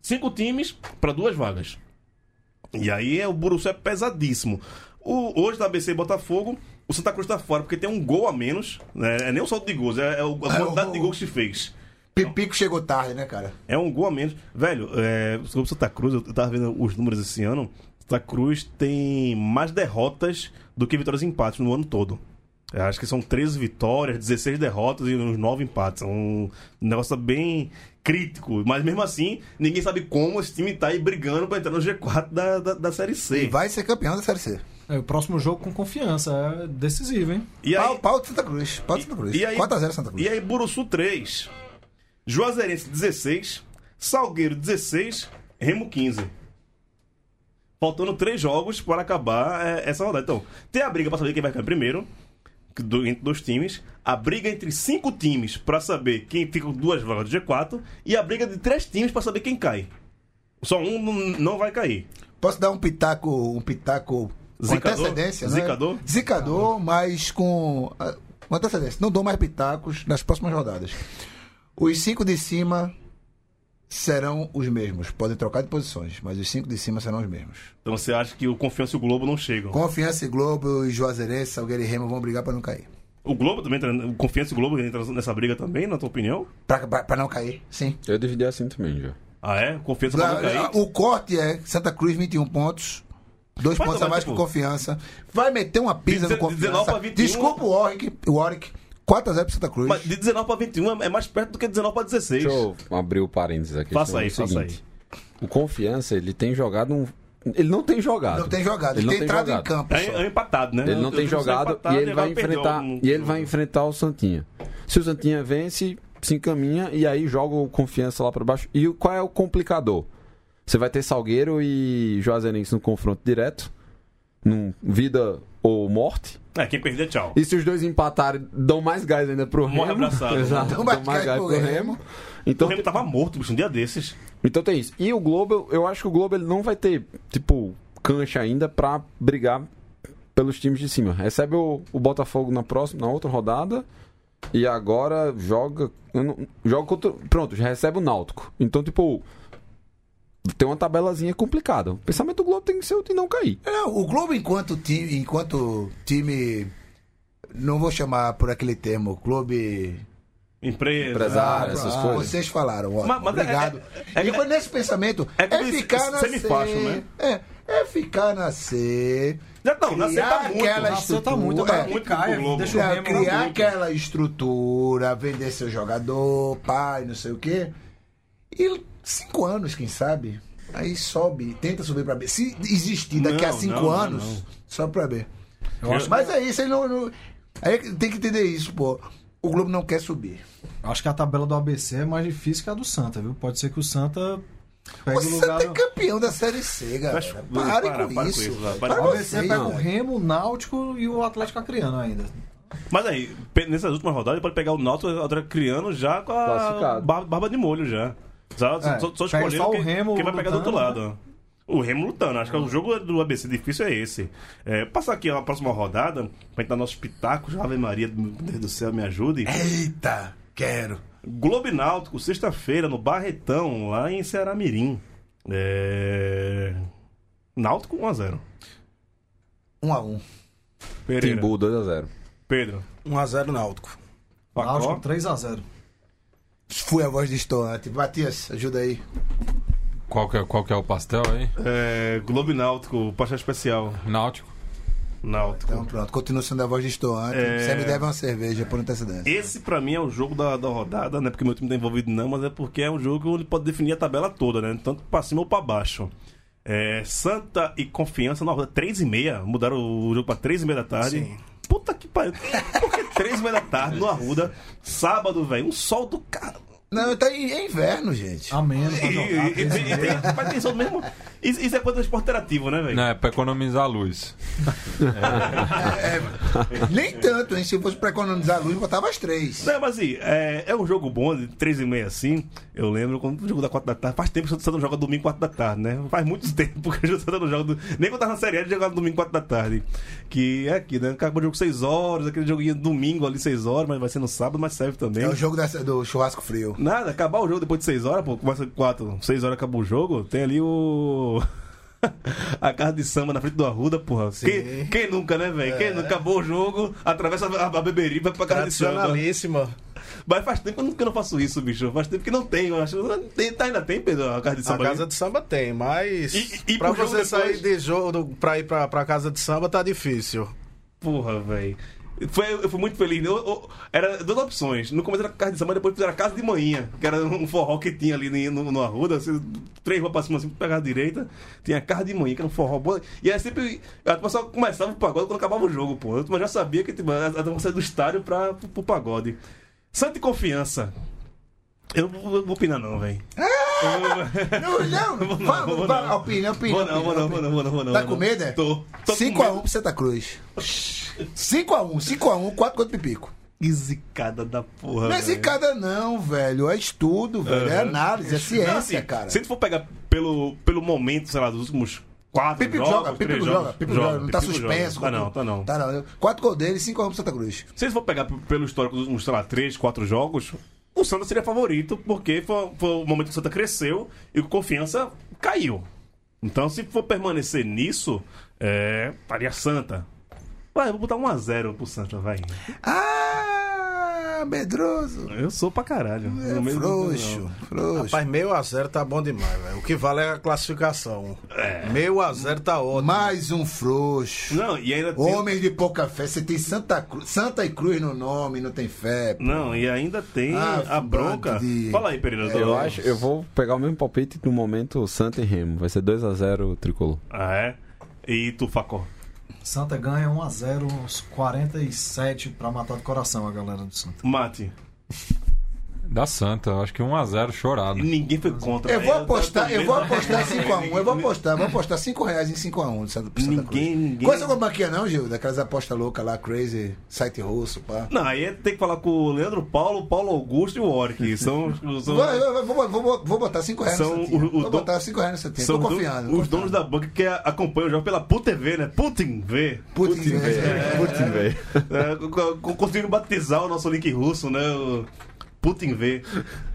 Cinco times para duas vagas. E aí é, o Buruçu é pesadíssimo. O, hoje da ABC e Botafogo, o Santa Cruz tá fora porque tem um gol a menos. Né? É nem o saldo de gols, é, é o- a É, quantidade o- de gols que se fez. Pipico chegou tarde, né, cara? É um gol a menos. Velho, é, sobre o Santa Cruz, eu tava vendo os números esse ano. Santa Cruz tem mais derrotas do que vitórias e empates no ano todo. Eu acho que são 13 vitórias, 16 derrotas e uns 9 empates. É um negócio bem crítico. Mas mesmo assim, ninguém sabe como esse time tá aí brigando pra entrar no G4 da, da, da Série C. E vai ser campeão da Série C. É, o próximo jogo com confiança, é decisivo, hein? E aí, Pau, pau de Santa Cruz. Pau de Santa Cruz. E aí- 4x0 Santa Cruz. E aí, Buruçu 3, Juazeirense 16, Salgueiro 16, Remo 15. Faltando três jogos para acabar é, essa rodada. Então, tem a briga para saber quem vai ficar primeiro, do- entre dois times, a briga entre cinco times para saber quem fica com duas vagas do G4 e a briga de três times para saber quem cai. Só um não- vai cair. Posso dar um pitaco, um pitaco com Zicador? antecedência, né? Zicador? Zicador, mas com, ah, com antecedência. Não dou mais pitacos nas próximas rodadas. Os cinco de cima serão os mesmos. Podem trocar de posições, mas os cinco de cima serão os mesmos. Então você acha que o Confiança e o Globo não chegam? Confiança e Globo, e Juazeirense, Salgueiro e Remo vão brigar pra não cair. O Globo também entra, o Confiança e o Globo entra nessa briga também, na tua opinião? Pra não cair, sim. Eu dividi assim também, já. Ah, é? Confiança pra não cair? O corte é Santa Cruz, 21 pontos. Dois Mas pontos a mais tipo, que o Confiança. Vai meter uma pisa no 19 pra Confiança. 21. Desculpa o Warwick. O Warwick. 4x0 pro Santa Cruz. Mas de 19 pra 21 é mais perto do que 19 pra 16. Deixa eu abrir o parênteses aqui. Faça é aí, o faça seguinte. O Confiança, ele tem jogado um... Ele não tem jogado. Não tem jogado. Ele Ele não tem tem entrado em jogado. campo. É, só. é empatado, né? Ele não Eu- tem jogado empatado e ele vai enfrentar e ele vai enfrentar o Santinha. Se o Santinha vence, se encaminha e aí joga o confiança lá pra baixo. E o- qual é o complicador? Você vai ter Salgueiro e Juazeirense no confronto direto, num vida ou morte. É, quem perder, tchau. E se os dois empatarem, dão mais gás ainda pro Morre Remo. abraçado. Exato, Dão dão mais gás pro pro Remo. Remo. O Então, Remo tava morto, bicho, um dia desses. então tem isso. E o Globo, eu acho que o Globo ele não vai ter, tipo, cancha ainda pra brigar pelos times de cima. Recebe o, o Botafogo na próxima, na outra rodada. E agora joga. não- joga contra. Pronto, já recebe o Náutico. Então, tipo. Tem uma tabelazinha complicada. O pensamento do Globo tem que ser o de não cair. Não, o Globo, enquanto time, enquanto time. Não vou chamar por aquele termo, clube. Empresa. Empresário, essas Ah, coisas. Vocês falaram, ó. Mas- mas é- obrigado. é- é- e foi nesse pensamento. é É, ficar na C. né? É, é ficar na C. Já não, na C tá criar muito. aquela Na C tá muito, estrutura. tá é, muito Globo. deixa É, Remo criar na aquela estrutura, vender seu jogador, pai, não sei o quê. E cinco anos, quem sabe? Aí sobe, tenta subir pra B. Se existir daqui a Não, cinco não, anos, não. sobe pra B. Eu acho, Mas é isso, aí não, não- aí tem que entender isso, pô. O Globo não quer subir. acho que a tabela do ABC é mais difícil que a do Santa, viu? Pode ser que o Santa pegue O o lugar. Santa é campeão da Série C, galera. Mas- Parem para, com para com isso. isso, vai, Para para O com ABC pega o. Remo, o Náutico e o Atlético Acreano ainda. Mas aí, nessas últimas rodadas, ele pode pegar o Náutico e o Atlético criando já com a barba de molho já. Só, É, só, só escolhendo quem, Remo quem vai pegar do outro lado. O Remo lutando. Acho que o jogo do ABC difícil é esse. É, passar aqui a próxima rodada, pra gente dar nossos pitacos. Ave Maria, meu Deus do céu, me ajude. Eita, quero. Globo Náutico, sexta-feira, no Barretão, lá em Ceará Mirim. É... Náutico 1x0. Um a um. Pereira. Timbu 2x0. Pedro. 1x0 Náutico. Náutico Facó. 3x0. Fui a voz distoante. Matias, ajuda aí. Qual que, é, qual que é o pastel aí? É, Globo Náutico, pastel especial. Náutico. Náutico. Então pronto, continua sendo a voz distoante. É. Você me deve uma cerveja por antecedência. Esse pra mim é o jogo da, da rodada, não é porque meu time tá envolvido não, mas é porque é um jogo onde pode definir a tabela toda, né? Tanto pra cima ou pra baixo. É, Santa e Confiança na rodada 3 e meia, mudaram o jogo pra 3 e meia da tarde. Sim. Puta que pariu. Por que 3 e meia da tarde no Arruda, sábado, velho, um sol do cara. Não, tá em é inverno, gente. E, pra e, jogar. e, e, tem, mas tem sol mesmo. Isso, isso é esporte interativo, né, velho? Não, é pra economizar a luz. É, nem tanto, hein? Se fosse pra economizar a luz, botava as três. Não, mas assim, é, é um jogo bom, de 3 e meia assim. Eu lembro quando o jogo da 4 da tarde. Faz tempo que o Santos joga domingo 4 da tarde, né? Faz muito tempo que o Santos não joga. do- Nem quando tava na série A, ele jogava domingo 4 da tarde. Que é aqui, né? Acabou o jogo 6 horas, aquele joguinho domingo ali 6 horas, mas vai ser no sábado, mas serve também. É o jogo dessa- do churrasco frio. Nada, acabar o jogo depois de 6 horas, pô, começa 4, 6 horas acabou o jogo, tem ali o. A casa de samba na frente do Arruda, porra. Quem, quem nunca, né, velho? Quem nunca acabou o jogo, atravessa a, a beberinha e vai pra casa de samba. Mas faz tempo que eu não- que eu não faço isso, bicho. Faz tempo que não tem. Eu acho. Tem, tá, ainda tem, Pedro, a casa de A samba. casa ali? de samba tem, mas E- e pra você depois? sair de jogo pra ir pra, pra casa de samba tá difícil. Porra, velho. Foi, eu fui muito feliz. Eu- eu- era duas opções. No começo era casa de samba, depois fizeram a casa de manhã, que era um forró que tinha ali no, no Arruda. Assim, três ruas pra cima, assim, pegar a direita. Tinha a casa de manhã, que era um forró bom. E aí sempre. A turma só começava o pagode quando acabava o jogo, pô. Turma já sabia que tipo, a turma saía do estádio pra, pro, pro pagode. Santa e confiança. Eu não vou opinar, não, velho. Não, não. Vou não, Vá- vou não. Opina, opina. Vou não, vou não, vou não, vou não, vou não. Tá com medo, é? Tô. Tô com 5x1 medo. pro Santa Cruz. 5x1, 5x1, 4 contra o Pipico. Que zicada da porra. Não é zicada, não, velho. É estudo, velho. É Aham. análise, é ciência, Não, assim, cara. Se tu for pegar pelo, pelo momento, sei lá, dos últimos quatro Pipico jogos, joga, Pipico joga, jogos, Pipico joga. Não tá suspenso. joga. Tá não, tá não. Tá não. 4 gols dele, 5x1 pro Santa Cruz. Se eles for pegar pelo histórico dos últimos, sei lá, três, quatro jogos, o Santa seria favorito, porque foi, foi o momento que o Santa cresceu e o confiança caiu. Então, se for permanecer nisso, é. Estaria Santa. Vai, vou botar 1x0 pro Santa, vai. Ah, medroso. Eu sou pra caralho. É do- frouxo, frouxo. Rapaz, meio a zero tá bom demais, velho. O que vale é a classificação. Meio a zero tá ótimo. Mais um frouxo. Não, e ainda tem. Homens de pouca fé. Você tem Santa, Cruz, Santa e Cruz no nome, não tem fé. pô. Não, e ainda tem Ah, a bronca. de- Fala aí, Pereira. do- Eu acho, eu vou pegar o mesmo palpite no momento Santa e Remo. Vai ser 2x0 tricolor. Ah, é? E tu, Facó? Santa ganha 1x0, uns 47 pra matar do coração a galera do Santa. Mate. Da Santa, acho que 1x0 chorado. Ninguém foi contra. Eu vou apostar, eu vou apostar 5x1. Eu vou Ninguém- apostar, vou apostar 5 reais em 5x1 do Santa, Santa Cruz. Ninguém, ninguém. Conhece alguma banquinha não, Gil? Daquelas apostas loucas lá, crazy, site russo, pá. Não, aí tem que falar com o Leandro Paulo, Paulo Augusto e o Warwick. São, são, Vou, vou, vou, vou, botar 5 reais São no Santinha. o- o Vou don- botar 5 reais no Santinha. são Tô do- confiando. os donos da banca que acompanham o jogo pela PUT TV, né? Putin V. Putin, É, Putin, velho. é, co- co- conseguindo batizar o nosso link russo, né? O Putin V.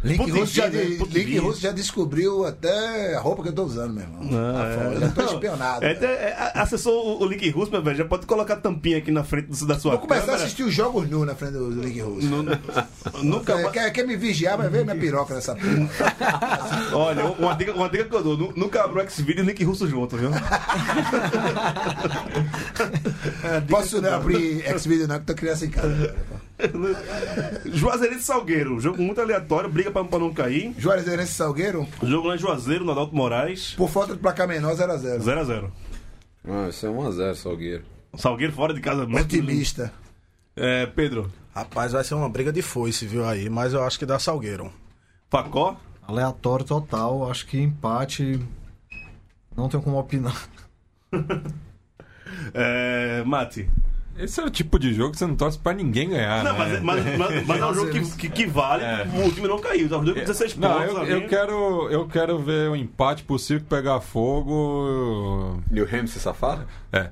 Link, Putin russo já, V, né? Link russo já descobriu até a roupa que eu tô usando, meu irmão. Ah, Tá é. Eu não tô Não, espionado. É, velho. é, é, acessou o, o link russo, meu velho. Já pode colocar a tampinha aqui na frente do- da sua Vou começar a assistir os jogos nu na frente do Link russo. Nu- Nunca Quer, mais. quer, quer me vigiar, vai ver minha piroca nessa porra. Olha, uma dica, uma dica que eu dou: nu- nunca abra o X-Video e link russo junto, viu? Posso não abrir X-Video não, que tô criança em casa. Juazeirense Salgueiro, jogo muito aleatório, briga pra, pra não cair. Juazeirense e Salgueiro, Jogo lá em Juazeiro, no Adalto Moraes, por falta de placar menor, 0x0. 0x0. Ah, isso é 1x0, Salgueiro. Salgueiro fora de casa. muito- Otimista. É, Pedro, Rapaz, vai ser uma briga de foice, viu aí? Mas eu acho que dá Salgueiro. Facó, Aleatório total, acho que empate. Não tenho como opinar. é, Mate. Esse é o tipo de jogo que você não torce pra ninguém ganhar, Não, né? mas, mas, mas, mas é um jogo que, que, que vale, É. o time não caiu, tá os dois com 16 pontos. Não, eu, ali. eu quero, eu quero ver o empate possível pegar fogo. E o Remo se safaram? É.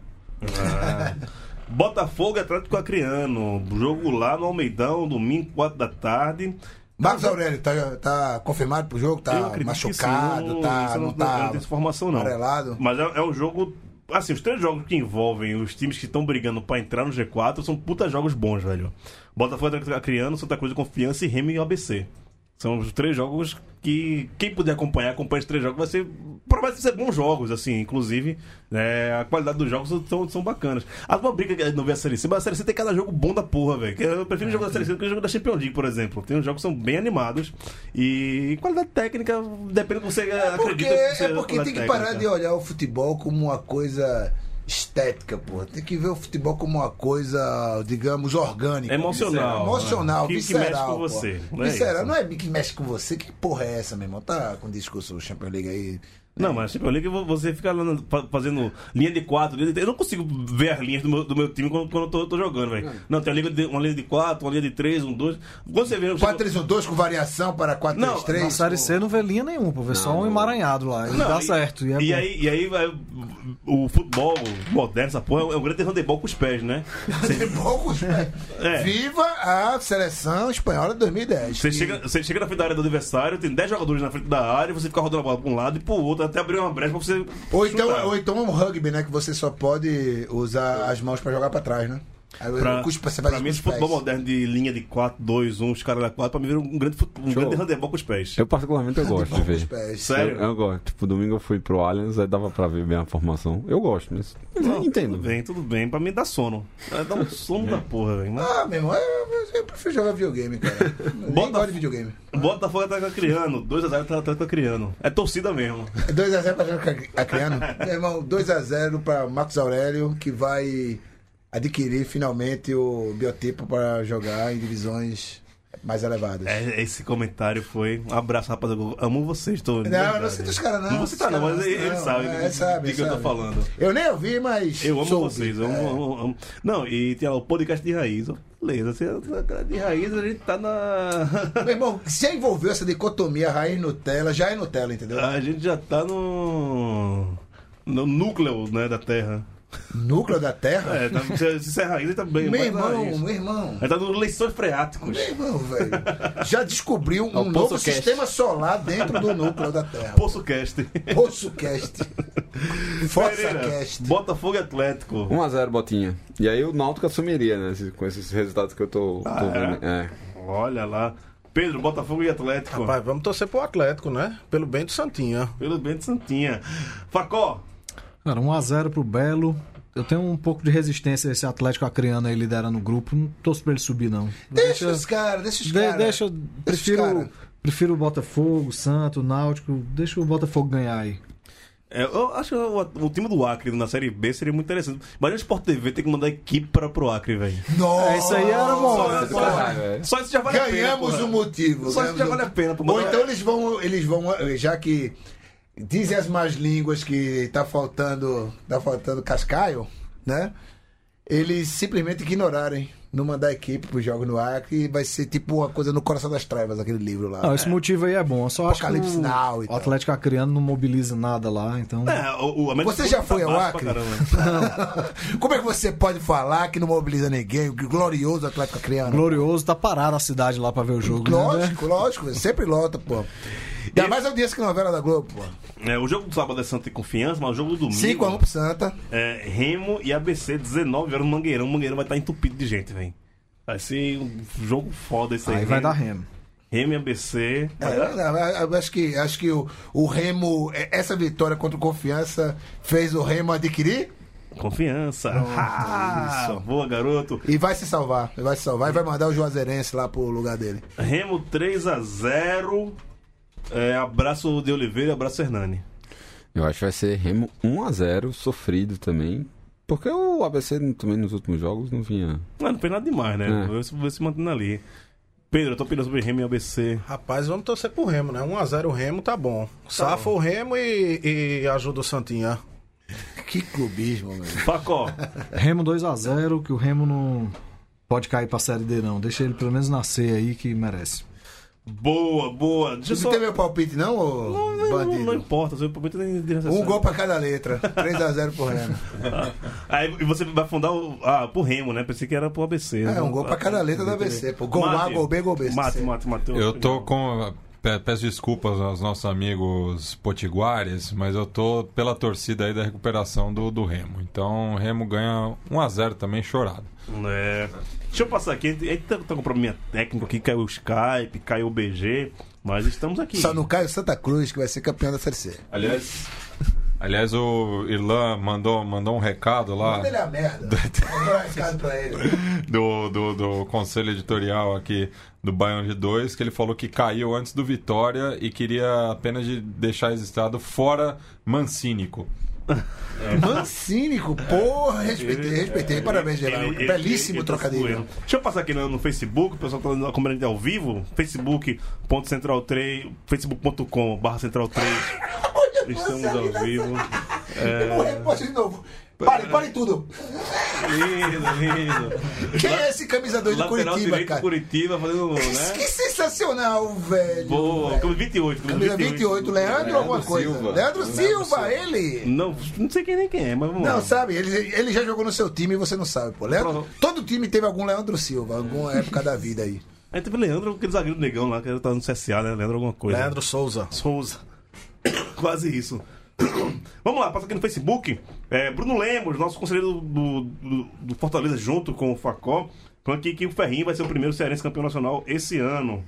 Botafogo e Atlético Acreano, jogo lá no Almeidão, domingo, 4 da tarde. Marcos Aurélio, tá, tá confirmado pro jogo? Eu Tá machucado? sim, tá, isso eu não eu tá tenho essa informação não. amarelado? Mas é, é um jogo. Assim, os três jogos que envolvem os times que estão brigando pra entrar no G4 são puta jogos bons, velho. Botafogo Acreano, Santa Cruz de Confiança e Remy e ABC. São os três jogos que quem puder acompanhar, acompanha os três jogos, vai ser. Provavelmente ser bons jogos, assim, inclusive. né, a qualidade dos jogos são, são bacanas. A tua briga de não ver a Série C, mas a Série C tem cada jogo bom da porra, velho. Que Eu prefiro o jogo da Série C do que o jogo da Champions League, por exemplo. Tem uns jogos que são bem animados. E qualidade técnica, depende do que você Porque, acredita. que é seja porque tem que qualidade parar técnica. de olhar o futebol como uma coisa estética, pô. Tem que ver o futebol como uma coisa, digamos, orgânica. Emocional, Emocional, né? Que- que visceral. mexe com pô. você, não é Visceral, isso? não é que mexe com você. Que porra é essa, meu irmão? Tá com discurso Champions League aí. Não, mas Champions League você fica fazendo linha de quatro. linha de- Eu não consigo ver as linhas do meu, do meu time quando, quando eu tô, tô jogando, velho. Não, tem uma linha, de, uma linha de quatro, uma linha de três, um dois. Quando você vê. 4-3-1-2 com variação para 4-3-3. Na Série C não vê linha nenhuma, pô. Vê só um emaranhado lá. E Não, dá e- certo. E, é E aí, e aí vai, o futebol moderno, essa porra, é um grande handebol com os pés, né? Tem poucos, né? É. Viva a seleção espanhola de 2010. Você que- chega, você chega na frente da área do adversário, tem 10 jogadores na frente da área, você fica rodando a bola pra um lado e pro outro, até abrir uma brecha pra você. Ou então, ou então um rugby, né? Que você só pode usar as mãos pra jogar pra trás, né? Aí Pra, pra mim, esse pés. futebol moderno de linha de 4, 2, 1, os caras da 4, pra mim vira um grande, um Show. grande handebol com os pés. Eu particularmente eu gosto de Com os ver. pés. Sério? Eu, eu gosto. Tipo, domingo eu fui pro Allianz, aí dava pra ver bem a formação. Eu gosto, mas eu entendo. Tudo bem, tudo bem. Pra mim dá sono. É, Dá um sono da porra, velho. Mas... Ah, meu irmão, eu, eu prefiro jogar videogame, cara. Bota- gosto de videogame. Botafogo tá criando, 2x0 tá, tá criando. É torcida mesmo. 2x0 pra jogar Acreano. Meu irmão, 2x0 pra Marcos Aurélio, que vai adquirir finalmente o biotipo para jogar em divisões mais elevadas. É, esse comentário foi. Um abraço, rapaziada. Eu amo vocês todos. Não, eu não cito os caras, não. Não vou citar, não, mas ele, ele Não, sabe é, do- sabe, do que eu tô falando. Eu nem ouvi, mas. Eu amo soube. vocês, eu amo, É. amo- amo. Não, e tem lá o podcast de raiz. Beleza, você, de raiz a gente tá na. Meu irmão, se envolveu essa dicotomia raiz Nutella, já é Nutella, entendeu? A gente já tá no. no núcleo né, da Terra. Núcleo da Terra? É, tá, é raiz, ele tá bem. meu irmão, raiz. meu irmão. Ele tá nos lençóis freáticos. Meu irmão, velho. Já descobriu um É novo Cast. sistema solar dentro do núcleo da Terra. Poço Cast. Poço Cast. Força Pereira, Cast. Botafogo e Atlético. 1x0 Botinha. E aí o Náutico assumiria, né? Com esses resultados que eu tô, tô Ah, é? vendo. É. Olha lá. Pedro, Botafogo e Atlético. Rapaz, vamos torcer pro Atlético, né? Pelo bem do Santinha. Pelo bem de Santinha. Facó. Cara, 1x0 pro Belo. Eu tenho um pouco de resistência a esse Atlético Acreano aí liderando o grupo. Não torço pra ele subir, não. Deixa os caras, deixa os de- caras. deixa, os prefiro, cara. prefiro o Botafogo, o Santo, o Náutico. Deixa o Botafogo ganhar aí. É, eu acho que o, o time do Acre na Série B seria muito interessante. Imagina o Sport TV ter que mandar equipe para pro Acre, velho. Nossa, É, isso aí era bom. Só, só- só isso já vale a pena. Ganhamos o motivo. Só isso ganhamos já vale a pena. Ou então eles vão, eles vão, já que dizem as más línguas que tá faltando, tá faltando cascaio, né? Eles simplesmente ignorarem, não mandar equipe pro jogo no Acre e vai ser tipo uma coisa no coração das trevas, aquele livro lá. Não, esse motivo aí é bom. Eu só acho que Apocalipse o, Now o. Atlético Acreano não mobiliza nada lá, então... É, o, o Você já foi tá ao Acre? Como é que você pode falar que não mobiliza ninguém? O glorioso Atlético Acreano. Glorioso, tá parado a cidade lá pra ver o jogo, né? Lógico, lógico, sempre lota, pô. Ainda mais audiência que novela da Globo, pô. É, o jogo do sábado é Santa e Confiança, mas o jogo do domingo 5x1 pro Santa. é Remo e ABC, 19 horas no Mangueirão. O Mangueirão vai estar entupido de gente, velho. Vai ser um jogo foda esse aí. Aí vai dar remo. Remo e ABC. É, não, eu acho que, acho que o, o Remo, é, essa vitória contra o Confiança fez o Remo adquirir Confiança. Ah, isso. boa, garoto. e vai se salvar. Vai se salvar e vai mandar o Juazeirense lá pro lugar dele. Remo 3x0. É, abraço de Oliveira e abraço Hernani. Eu acho que vai ser Remo 1x0, sofrido também. Porque o ABC também nos últimos jogos não vinha. Não, não fez nada demais, né? É. Vou se- Vou se mantendo ali. Pedro, eu tô opinando sobre Remo e ABC. Rapaz, vamos torcer pro Remo, né? 1x0 o Remo tá bom. Safa o Remo e, e ajuda o Santinha. Que clubismo, meu. Facó. Remo 2x0, que o Remo não pode cair pra Série D, não. Deixa ele pelo menos nascer aí, que merece. Boa, boa. Deixa só... não tem meu palpite, não, ô Não, não, bandido? não importa, seu palpite nem. Um gol pra cada letra. 3x0 pro Remo. Aí e você vai fundar o. Ah, pro Remo, né? Pensei que era pro ABC. É, né? um gol pra cada letra do ABC. Pô. Gol A, Mate. gol B, gol B. Mate, mate, mate. Eu tô com. Pe- Peço desculpas aos nossos amigos potiguares, mas eu tô pela torcida aí da recuperação do, do Remo. Então o Remo ganha 1x0 também chorado. É. Deixa eu passar aqui. A gente tá, tá com probleminha técnico aqui, caiu o Skype, caiu o BG, mas estamos aqui. Só não cai o Santa Cruz, que vai ser campeão da Série C. Aliás, aliás o Irlan mandou, mandou um recado lá. Manda ele a merda. Dar um recado pra ele. do, do, do conselho editorial aqui do Baião de 2, que ele falou que caiu antes do Vitória e queria apenas de deixar registrado fora Mancínico. Mancínico, porra, respeitei, respeitei. Parabéns, Geraldo. Belíssimo ele tá trocadilho. Deixa eu passar aqui no, no Facebook, o pessoal tá na comunidade ao vivo, facebook.central3, facebook.com barra central 3. Estamos ao vivo. Eu vou repórter de novo. Pare, pare tudo. Lindo, lindo. Quem é esse camisa 2 do Curitiba, direito cara? Curitiba fazendo, Que né? sensacional, velho. Boa, camisa 28. Camisa 28, Leandro, alguma coisa. Silva. Leandro Silva, ele. Não, não sei quem nem quem é, mas vamos lá. Não, sabe, ele, ele já jogou no seu time e você não sabe, pô. Leandro, todo time teve algum Leandro Silva, alguma época da vida aí. Aí teve Leandro, aquele zagueiro negão lá, que tá no CSA, né? Leandro alguma coisa. Leandro Souza. Souza. Quase isso. Vamos lá, passa aqui no Facebook. É, Bruno Lemos, nosso conselheiro do, do, do Fortaleza, junto com o Facó, falando aqui que o Ferrinho vai ser o primeiro cearense campeão nacional esse ano.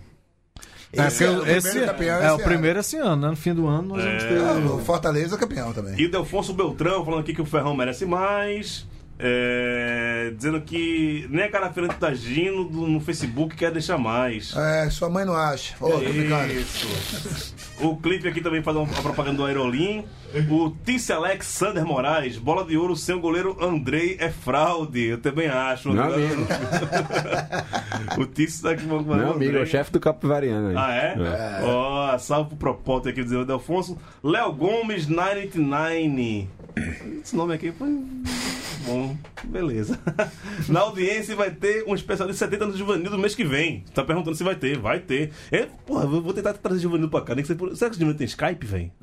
Esse é, ano, o esse- é esse o ano. primeiro esse ano, né? No fim do ano nós vamos ter. Ah, o Fortaleza é campeão também. E o Delfonso Beltrão falando aqui que o Ferrão merece mais. É, dizendo que nem a cara feira de Tagino do- no Facebook quer deixar mais. É, sua mãe não acha. Brincando. Isso. O clipe aqui também faz uma propaganda do Aerolim. O Tice Alexander Moraes, bola de ouro sem o goleiro Andrei é fraude. Eu também acho. Meu amigo. o Tice tá aqui com Meu amigo, é o chefe do Capivariano aí. Ah, é? Ó, salve pro propósito aqui do Delfonso. Léo Gomes 99. Esse nome aqui foi. Bom, beleza. Na audiência vai ter um especial de 70 anos de Juvenil do mês que vem. Tá perguntando se vai ter. Vai ter. É, porra, eu vou tentar trazer Juvenil pra cá. Nem que. Será que o Juvenil tem Skype, velho?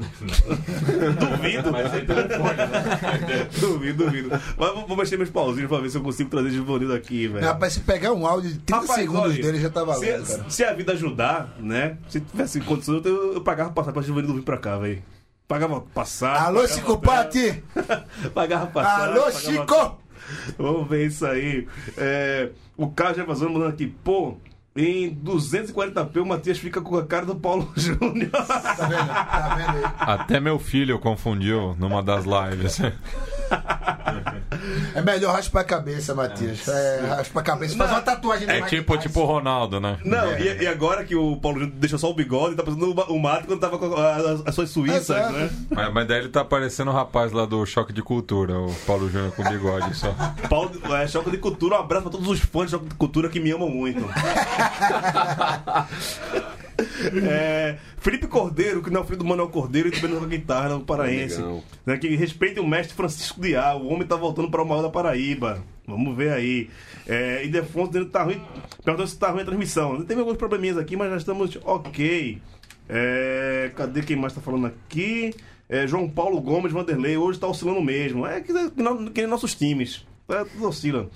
duvido. duvido, duvido. Mas vou, vou mexer meus pauzinhos pra ver se eu consigo trazer Juvenil daqui, velho. Rapaz, se pegar um áudio de 30 Rapaz, segundos olha, dele já tá valendo, se, cara. se a vida ajudar, né? Se tivesse condições, eu, eu pagava passagem pra Juvenil vir pra cá, velho. Pagava passagem. Alô, pagava Chico Pati! Pagava passagem. Alô, pagava- Chico! Vamos ver isso aí. É, o Carlos Jefferson mandando aqui, pô. Em 240p, o Matias fica com a cara do Paulo Júnior. Tá vendo? Tá vendo aí? Até meu filho confundiu numa das lives. É melhor raspar a cabeça, Matias. É, raspa a cabeça. Faz uma tatuagem É tipo, tipo o Ronaldo, né? Não, e, e agora que o Paulo Júnior deixou só o bigode, tá parecendo o, o mato quando tava com as, as suas suíças, Exato. né? Mas, mas daí ele tá parecendo o rapaz lá do Choque de Cultura, o Paulo Júnior com bigode só. Paulo, é, Choque de Cultura, um abraço pra todos os fãs de Choque de Cultura que me amam muito. É, Felipe Cordeiro, que não é o filho do Manuel Cordeiro e também toca guitarra, um paraense. Né, que respeite o mestre Francisco Diá, o homem tá voltando para o maior da Paraíba. Vamos ver aí. É, e Defonso dizendo tá ruim, perguntando se tá ruim a transmissão. Teve alguns probleminhas aqui, mas já estamos ok. É, cadê quem mais tá falando aqui? É, João Paulo Gomes Vanderlei, hoje tá oscilando mesmo. É que, que, que nem nossos times. É, tudo oscila.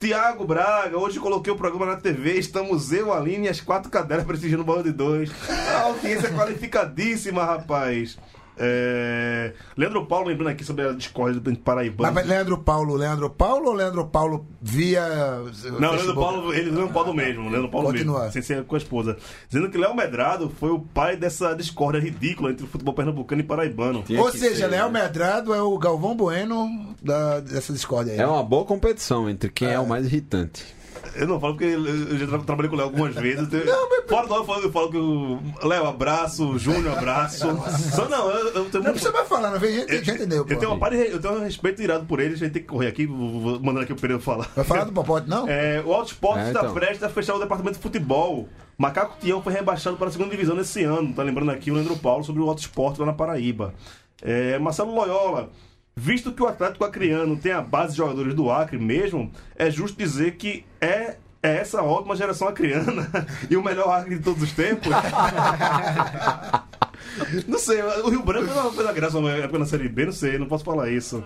Tiago Braga, hoje coloquei o programa na TV. Estamos eu, Aline e as quatro cadelas prestigiando o Bola de Dois. A audiência é qualificadíssima, rapaz. É... Leandro Paulo lembrando aqui sobre a discórdia do Paraibano. Mas Leandro Paulo, Leandro Paulo ou Leandro Paulo via. Não, Leandro Paulo, ele Leandro Paulo mesmo, Leandro Paulo Continua. mesmo, sem ser com a esposa. Dizendo que Léo Medrado foi o pai dessa discórdia ridícula entre o futebol pernambucano e paraibano. Tinha Ou seja, ser, Léo né? Medrado é o Galvão Bueno da, dessa discórdia aí. É uma boa competição entre quem é, o mais irritante. Eu não falo porque eu já tra- trabalhei com o Léo algumas vezes. Eu- Fora do ar, eu falo, eu falo que o Léo, abraço, Júnior, abraço. Só não, eu, eu tenho Não precisa mais falar, não. Vem gente, já entendeu. eu tenho, uma par de- eu tenho um respeito irado por ele, a gente tem que correr aqui, vou, mandando aqui o Pereira falar. Vai falar do Popote, não? É, o Auto Esporte É, está então. prestes a fechar o departamento de futebol. Macaco Tião foi rebaixado para a segunda divisão nesse ano. Tá lembrando aqui o Leandro Paulo sobre o Auto Esporte lá na Paraíba. É, Marcelo Loyola. Visto que o Atlético Acreano tem a base de jogadores do Acre mesmo, é justo dizer que é, é essa ótima geração acreana e o melhor Acre de todos os tempos. não sei, o Rio Branco não fez a graça na época na Série B, não sei, não posso falar isso.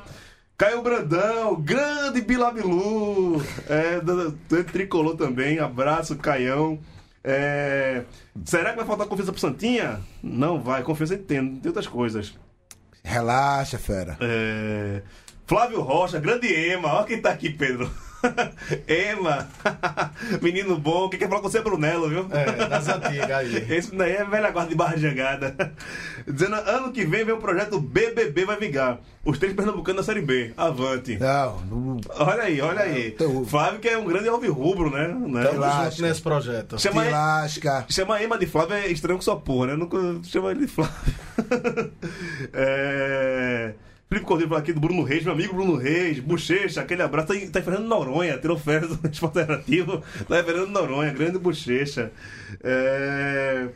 Caio Brandão, grande Bilabilu, é, do tricolor também, abraço, Caião. É, será que vai faltar confiança pro Santinha? Não vai, confiança tem, tem outras coisas. Relaxa, fera. É, Flávio Rocha, grande Ema, olha quem tá aqui, Pedro. Ema, menino bom, quem quer falar com você é Brunello, viu? É, das antigas aí. Esse daí é velha guarda de barra jangada. Dizendo, ano que vem vem o projeto BBB vai vingar. Os três pernambucanos da Série B. Avante. Não, não. Olha aí, olha aí. Teu- Flávio que é um grande alvirrubro, né? né? Estamos nesse projeto. Chama, Te lasca. chama Ema de Flávio é estranho com sua porra, né? Nunca chama ele de Flávio. é... Felipe Cordeiro fala aqui do Bruno Reis, meu amigo Bruno Reis, Bochecha, aquele abraço, tá, tá Fernando Noronha, tirou férias do esporte interativo, tá Fernando Noronha, grande Bochecha. É...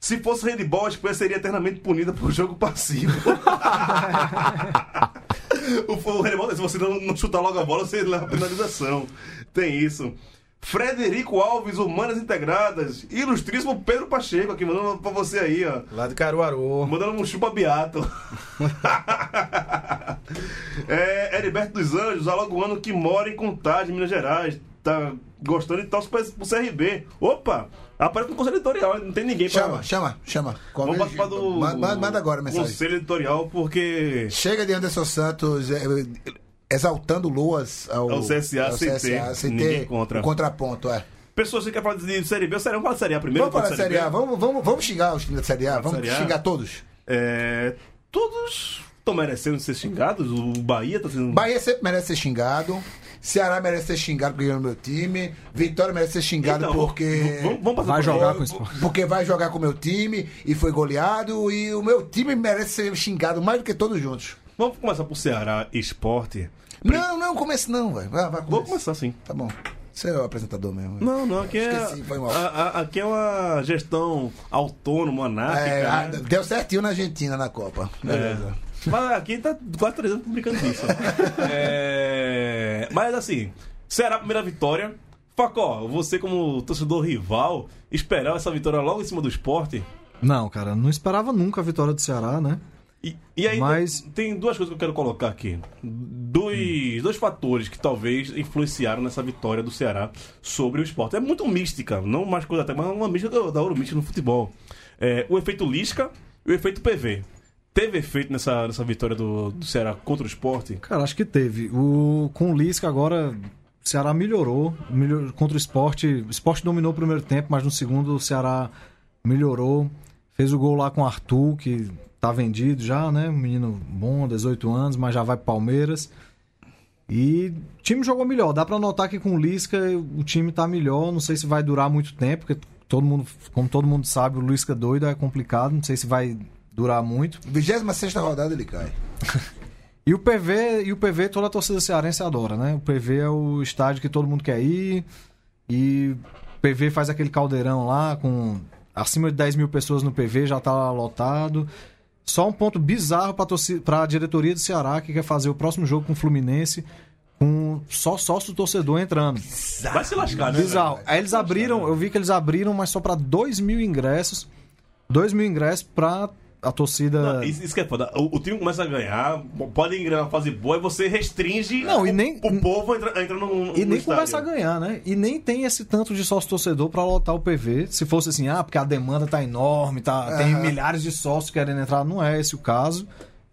Se fosse handball, a Espanha seria eternamente punida por jogo passivo. o, o handball, se você não, não chutar logo a bola, você leva penalização. Tem isso. Frederico Alves, Humanas Integradas. Ilustríssimo Pedro Pacheco aqui, mandando pra você aí, ó. Lá de Caruaru. Mandando um chupa beato. é, Heriberto dos Anjos, alagoano que mora em Contagem, Minas Gerais. Tá gostando e torce pro CRB. Opa! Aparece no conselho editorial, não tem ninguém pra... Chama, chama, chama. Vamos participar do... Manda, manda- agora a mensagem. Conselho editorial, porque... Chega de Anderson Santos é, exaltando luas ao, Ao CSA sem ter sem ninguém ter contra. o contraponto, é. Pessoas que querem falar de Série B, Série A, vamos falar de Série A primeiro? Vamos falar da depois Série A, vamos, vamos, vamos xingar os times da Série A, vamos Série A? xingar todos. É, todos estão merecendo ser xingados. O Bahia tá sendo. Bahia sempre merece ser xingado. Ceará merece ser xingado porque ganhou no meu time. Vitória merece ser xingado Então, porque. Vamos, vamos Vai por- jogar com o. Porque vai jogar com o meu time e foi goleado. E o meu time merece ser xingado mais do que todos juntos. Vamos começar por Ceará Esporte. Não, não, comece não, velho. Vai, vai, Vou começar assim. Tá bom. Você é o apresentador mesmo. Não, não, aqui é. Esqueci, foi mal. a- a- aqui é uma gestão autônoma, anárquica. É, ah, né? deu certinho na Argentina na Copa. Beleza. Mas aqui tá quase três anos publicando isso. É, Mas assim, Ceará, primeira vitória. Facó, você como torcedor rival, esperava essa vitória logo em cima do esporte? Não, cara, não esperava nunca a vitória do Ceará, né? E, e aí Mas- tem duas coisas que eu quero colocar aqui. Dois, dois fatores que talvez influenciaram nessa vitória do Ceará sobre o esporte. É muito mística, não mais coisa até, mas uma mística da, da ouro mística no futebol. É, o efeito Lisca e o efeito PV. Teve efeito nessa, nessa vitória do, do Ceará contra o esporte? Cara, acho que teve. O, com o Lisca agora, o Ceará melhorou, melhor- contra o esporte. O esporte dominou o primeiro tempo, mas no segundo o Ceará melhorou. Fez o gol lá com o Arthur, que tá vendido já, né? Um menino bom, 18 anos, mas já vai pro Palmeiras. E o time jogou melhor. Dá pra notar que com o Lisca o time tá melhor. Não sei se vai durar muito tempo, porque todo mundo, como todo mundo sabe, o Lisca doido é complicado. Não sei se vai durar muito. 26 rodada ele cai. E o PV, e o PV toda a torcida cearense adora, né? O PV é o estádio que todo mundo quer ir. E o PV faz aquele caldeirão lá com acima de 10 mil pessoas no PV, já tá lotado. Só um ponto bizarro pra, torcida, pra diretoria do Ceará que quer fazer o próximo jogo com o Fluminense com só sócio torcedor entrando. Vai se lascar, né? Bizarro. Aí eles abriram, eu vi que eles abriram, mas só pra 2 mil ingressos. 2 mil ingressos pra a torcida. Não, isso, isso que é foda. O, o time começa a ganhar, pode engrenar uma fase boa e você restringe Não, o, e nem- o povo a entrar entra no, no E nem estádio. começa a ganhar, né? E nem tem esse tanto de sócio torcedor pra lotar o PV. Se fosse assim, ah, porque a demanda tá enorme, tá, tem Aham. milhares de sócios querendo entrar, não é esse o caso.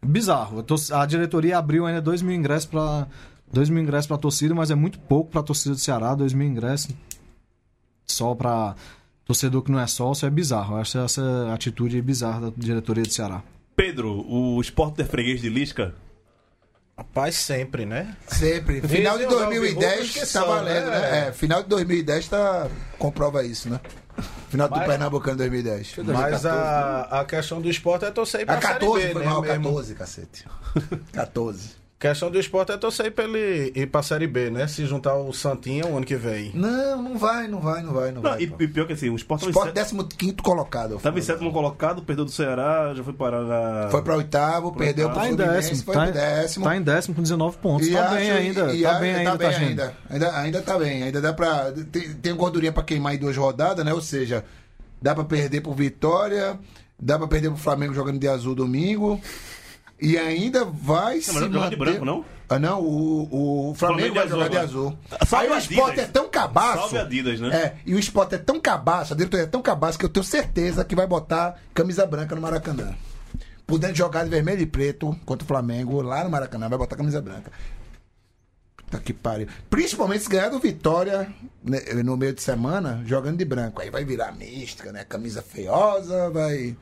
Bizarro. A, tor- a diretoria abriu ainda 2 mil ingressos pra. 2 mil ingressos pra torcida, mas é muito pouco pra torcida do Ceará, 2 mil ingressos. Só pra torcedor que não é sócio, é bizarro. Acho essa atitude bizarra da diretoria do Ceará. Pedro, o esporte é freguês de Lisca? Rapaz, sempre, né? Sempre. Final de Esse é o 2010 Alvirrubros que tá valendo, né? né? É, final de 2010 tá. comprova isso, né? Final do Mas- Pernambucano 2010. Mas a, a questão do esporte é torcer pra A 14 Série B, foi né? mal, mesmo. 14, cacete. 14. A questão do esporte é torcer pra ele ir pra Série B, né? Se juntar o Santinha o ano que vem. Não, não vai, não vai, não vai, não, Não, vai. e, pô. e pior que assim, o esporte Sport estava em, 15 colocado. tava em sétimo colocado, perdeu do Ceará, já foi parar na. Foi pra oitavo, perdeu pro Tá em Fluminense, décimo. foi Tá, pro em- décimo. tá em décimo com 19 pontos. tá acho- bem ainda. e tá bem ainda, tá, gente? ainda, ainda. Ainda tá bem. Ainda dá pra. Tem, tem gordurinha pra queimar em duas rodadas, né? Ou seja, dá pra perder pro Vitória, dá pra perder pro Flamengo jogando de azul domingo. E ainda vai se não joga manter... de branco, não? Ah, não, o, o Flamengo Flamengo vai jogar de azul. Salve Aí o esporte é tão cabaço. Salve Adidas, né? É, e o esporte é tão cabaço, a diretoria é tão cabaço que eu tenho certeza que vai botar camisa branca no Maracanã. Podendo jogar de vermelho e preto contra o Flamengo lá no Maracanã, vai botar camisa branca. Puta que pariu. Principalmente se ganhar do Vitória né, no meio de semana, jogando de branco. Aí vai virar mística, né? Camisa feiosa, vai.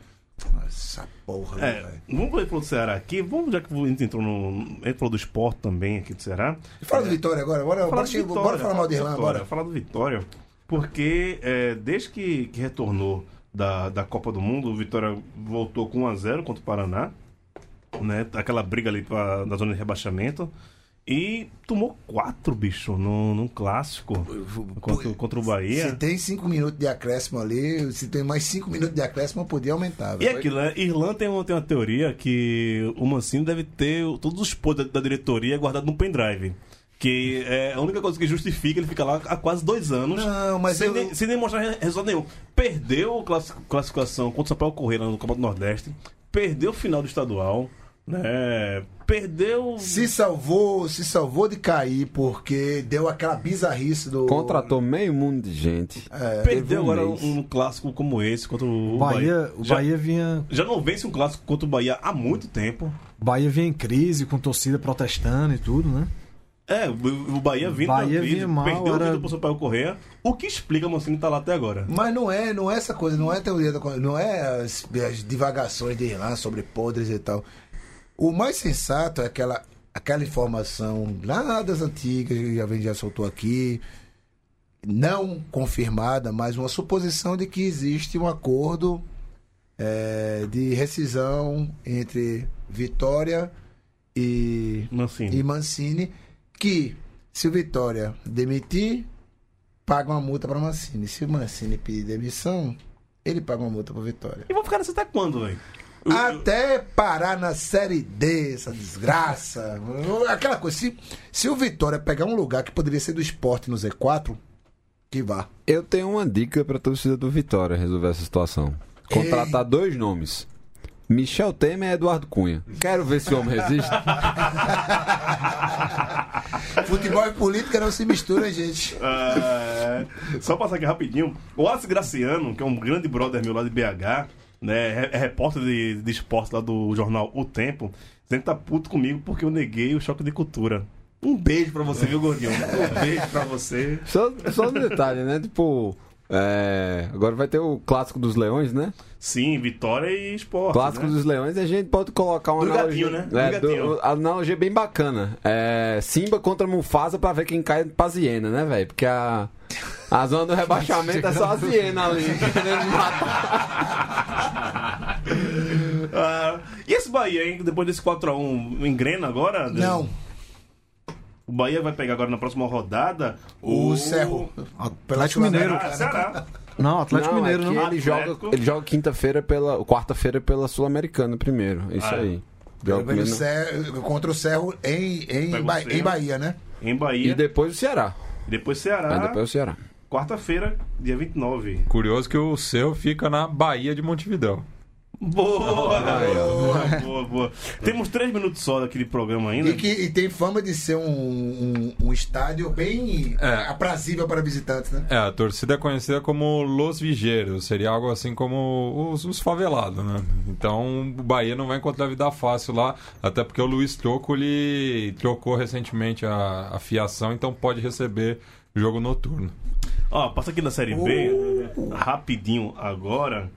Essa porra, É, velho. vamos falar do Ceará aqui. Vamos, já que a gente entrou no. A gente falou do esporte também aqui do Ceará. Fala do Vitória agora, bora, Falar bora, Vitória, bora falar mal de Irlanda, bora. Falar do Vitória, porque é, desde que, que retornou da, da Copa do Mundo, o Vitória voltou com 1x0 contra o Paraná, né? Aquela briga ali pra, da zona de rebaixamento. E tomou quatro, bicho, num, num clássico contra, contra o Se Bahia. tem cinco minutos de acréscimo ali, se tem mais cinco minutos de acréscimo, podia aumentar. E velho. aquilo, né? Irlanda tem uma, tem uma teoria que o Mancini deve ter todos os poderes da, da diretoria guardados num pendrive. Que é a única coisa que justifica ele ficar lá há quase dois anos Não, mas sem, eu- nem, sem nem mostrar re- resultado nenhum. Perdeu a classi- classificação contra o Sampaio Correia no Copa do Nordeste, perdeu o final do estadual, né? Perdeu. Se salvou, se salvou de cair porque deu aquela bizarrice do. Contratou meio mundo de gente. É, Perdeu um agora mês. um, clássico como esse contra o O Bahia, o Já- Bahia vinha, Já não vence um clássico contra o Bahia há muito tempo. Bahia vinha em crise, com torcida protestando e tudo, né? É, o o Bahia vindo Bahia da crise, vinha mal, perdeu o era- título pro Sampaio Correia, o que explica o Mancini estar lá até agora. Mas não é, não é essa coisa, não é teoria da não é as, as divagações de Irlanda sobre podres e tal. O mais sensato é aquela, aquela informação lá das antigas, que a gente já soltou aqui, não confirmada, mas uma suposição de que existe um acordo é, de rescisão entre Vitória e Mancini. e Mancini, que se o Vitória demitir, paga uma multa para Mancini. Se o Mancini pedir demissão, ele paga uma multa para Vitória. E vão ficar nessa até quando, velho? Até parar na Série D, essa desgraça. Aquela coisa, se, se o Vitória pegar um lugar que poderia ser do esporte no Z4, que vá. Eu tenho uma dica pra torcida do Vitória resolver essa situação. Contratar dois nomes. Michel Temer e Eduardo Cunha. Quero ver se o homem resiste. Futebol e política não se misturam, gente. É, só passar aqui rapidinho. O Wallace Graciano, que é um grande brother meu lá de BH, né? É repórter de, de esporte lá do jornal O Tempo, sempre tá puto comigo porque eu neguei o choque de cultura. Um beijo pra você, viu, gordinho? Um beijo pra você. Só, só um detalhe, né? Tipo, é, agora vai ter o clássico dos leões, né? Sim, Vitória e esporte. Clássico né? dos leões, a gente pode colocar uma Do analogia, gatinho, né? Do É, do- analogia bem bacana. É, Simba contra Mufasa pra ver quem cai pra Ziena, né, velho? Porque a, a zona do rebaixamento é só a Ziena ali, querendo matar. Ah, e esse Bahia, hein? Depois desse 4x1, engrena agora? Não, O Bahia vai pegar agora na próxima rodada o Cerro. Atlético Mineiro. Ah, Ceará. Não, Atlético não, Mineiro, é que não. ele Atlético. joga, ele joga quinta-feira pela. quarta-feira pela Sul-Americana primeiro. Isso Ah, é. aí. Joga primeiro- Cerro- contra o Cerro em, em, o Ba- Cerro. em Bahia, né? Em Bahia. E depois o Ceará. Depois Ceará. Aí depois o Ceará. Quarta-feira, dia 29. Curioso que o seu fica na Bahia de Montevidéu. Boa, boa, boa, boa. Temos três minutos só daquele programa ainda. E que e tem fama de ser um, um, um estádio bem É. aprazível para visitantes, né? É, a torcida é conhecida como Los Vigeiros, seria algo assim como os, os favelados, né? Então o Bahia não vai encontrar vida fácil lá, até porque o Luiz Troco ele trocou recentemente a, a fiação, então pode receber jogo noturno. Ó, passa aqui na Série B, rapidinho agora.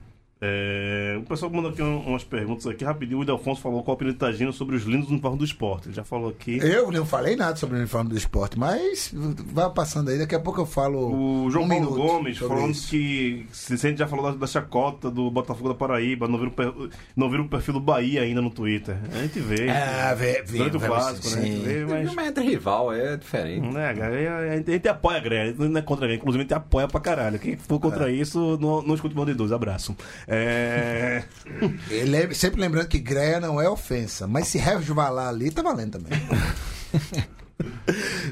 É, o pessoal mandou aqui um- umas perguntas aqui rapidinho. O Idelfonso falou qual a opinião de Tagino sobre os lindos uniformes do esporte. Ele já falou aqui. Eu não falei nada sobre o uniforme do esporte, mas vai passando aí, daqui a pouco eu falo. O João um Paulo Gomes falando isso. que se a gente já falou da, da chacota do Botafogo da Paraíba, não viram, o per- não viram o perfil do Bahia ainda no Twitter. A gente vê. Ah, vê, vê, Durante o vê, clássico, né? A gente sim. vê, mas. Mas entre rival é diferente. Né, cara, a gente, a gente apoia a gente não é contra a Grêmio, inclusive a gente apoia pra caralho. Quem for contra isso, não, não escute de dois. Abraço. É. Ele é- sempre lembrando que greia não é ofensa, mas se resvalar ali, tá valendo também.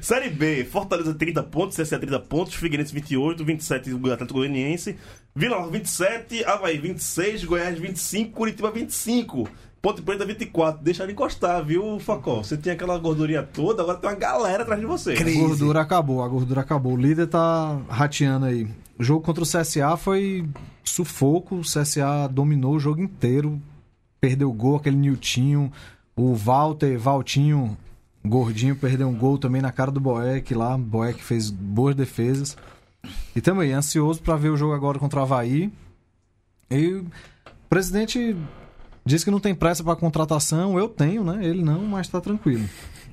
Série B, Fortaleza 30 pontos, CSA 30 pontos, Figueirense 28, 27 o Atlético Goianiense, Vila Nova 27, Havaí 26, Goiás 25, Curitiba 25. Ponte Preta 24. Deixa ele encostar, viu, Facol? Você tinha aquela gordurinha toda, agora tem uma galera atrás de você. A Crise. gordura acabou, a gordura acabou. O líder tá rateando aí. O jogo contra o CSA foi sufoco. O CSA dominou o jogo inteiro. Perdeu o gol, aquele Niltinho. O Walter, Valtinho, gordinho, perdeu um gol também na cara do Boeck lá. Boeck fez boas defesas. E também, ansioso pra ver o jogo agora contra o Havaí. E o presidente disse que não tem pressa pra contratação. Eu tenho, né? Ele não, mas tá tranquilo.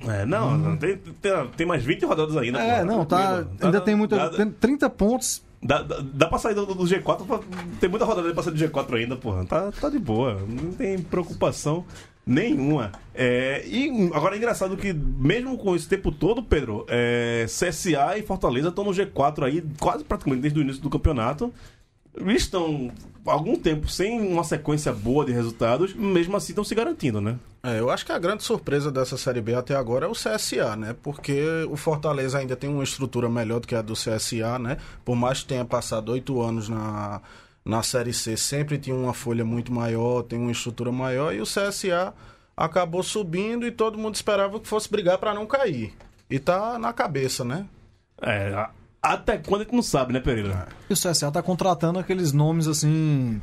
É, não, não, tem, tem, tem mais 20 rodadas ainda. É, pô, não, tá. tranquilo. Ainda Dá- tem muita. Dá, Tem 30 pontos. Dá, dá, dá pra sair do, do G4, pra- tem muita rodada pra sair do G4 ainda, porra. Tá, tá de boa, não tem preocupação Nenhuma. É, e agora é engraçado que, mesmo com esse tempo todo, Pedro, é, CSA e Fortaleza estão no G4 aí, quase praticamente desde o início do campeonato. Eles estão algum tempo sem uma sequência boa de resultados, mesmo assim estão se garantindo, né? É, eu acho que a grande surpresa dessa Série B até agora é o CSA, né? Porque o Fortaleza ainda tem uma estrutura melhor do que a do CSA, né? Por mais que tenha passado oito anos na, na Série C, sempre tinha uma folha muito maior, tem uma estrutura maior, e o CSA acabou subindo e todo mundo esperava que fosse brigar para não cair. E tá na cabeça, né? É, a- até quando a gente não sabe, né, Pereira? E o CSA tá contratando aqueles nomes assim.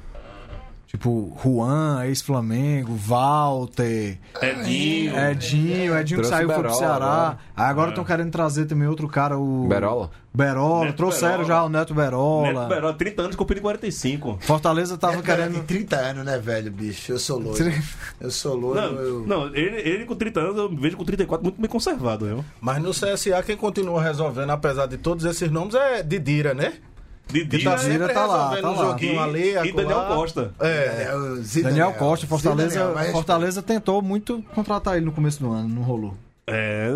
Tipo, Juan, ex-Flamengo, Walter, Edinho. Edinho, Edinho que saiu foi pro Berola Ceará. agora. Aí agora estão querendo trazer também outro cara, o. Berola? Berola. Neto Trouxeram Berola. já o Neto Berola. Neto Beró, 30 anos, competindo em 45. Fortaleza tava É, cara, querendo. tem 30 anos, né, velho, bicho? Eu sou loiro. Eu sou loiro. Não, eu... não ele, ele com 30 anos eu vejo com 34 muito bem conservado, viu? Mas no CSA quem continua resolvendo, apesar de todos esses nomes, é Didira, né? Didi Que tá né? Didira tá lá, tá lá. joguinho E- ali, e acolá. Daniel Costa. É. Daniel, Costa, Fortaleza, Daniel, mas- Fortaleza tentou muito contratar ele no começo do ano, não rolou. É,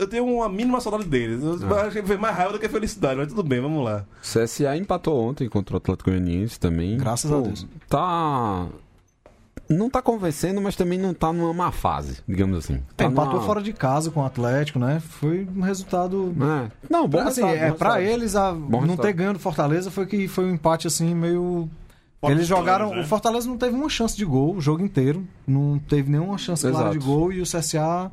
eu, tenho uma mínima saudade dele. Eu acho que foi mais raiva do que felicidade, mas tudo bem, vamos lá. CSA empatou ontem contra o Atlético Goianiense também. Graças a Deus. Tá. Não tá convencendo, mas também não tá numa má fase, digamos assim. Tá É, empatou numa- fora de casa com o Atlético, né? Foi um resultado. É. Não, bom assim, resultado, é, bom pra resultado. eles, a, não resultado. ter ganho do Fortaleza foi que foi um empate assim, meio. Fotos Eles jogaram. né? O Fortaleza não teve uma chance de gol o jogo inteiro. Não teve nenhuma chance clara Exato. de gol e o CSA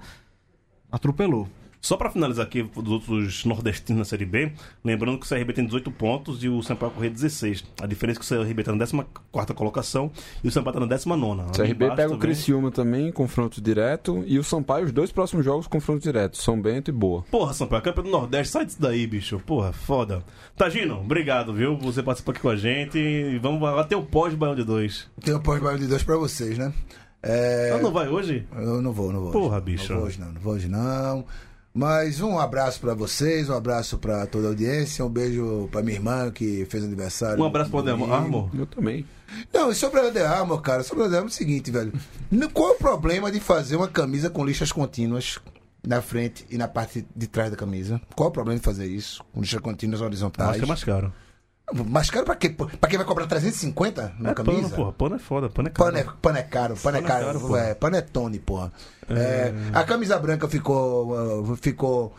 atropelou. Só pra finalizar aqui dos outros nordestinos na Série B, lembrando que o CRB tem 18 pontos e o Sampaio Correia 16. A diferença é que o CRB tá na 14 colocação e o Sampaio tá na 19. O CRB pega o Criciúma também, confronto direto. E o Sampaio, os dois próximos jogos, confronto direto. São Bento e Boa. Porra, Sampaio, campeão do Nordeste, sai disso daí, bicho. Porra, foda. Tagino, obrigado, viu? Você participou aqui com a gente e vamos até o pós-Baião de 2. Tem um pós-baile de dois pra vocês, né? É... Ah, não vai hoje? Eu não vou, não vou. Porra, hoje. bicho. Não vou hoje, não. Não vou hoje, não. Mas um abraço pra vocês, um abraço pra toda a audiência, um beijo pra minha irmã que fez aniversário. Um abraço pro Ademo domingo. Armor. Eu também. Não, e sobre a The Armor, cara, sobre a The Armor é o seguinte, velho. Qual é o problema de fazer uma camisa com lixas contínuas na frente e na parte de trás da camisa? Qual é o problema de fazer isso? Com lixas contínuas horizontais? Acho que é mais caro. Mais caro pra quê? Pra quem vai cobrar 350 na é camisa? pano, porra. Pano é foda, pano é caro. Pano é, pano é caro, pano é Pano é caro, caro, porra. é, panetone, porra. É, a camisa branca ficou. uh, ficou.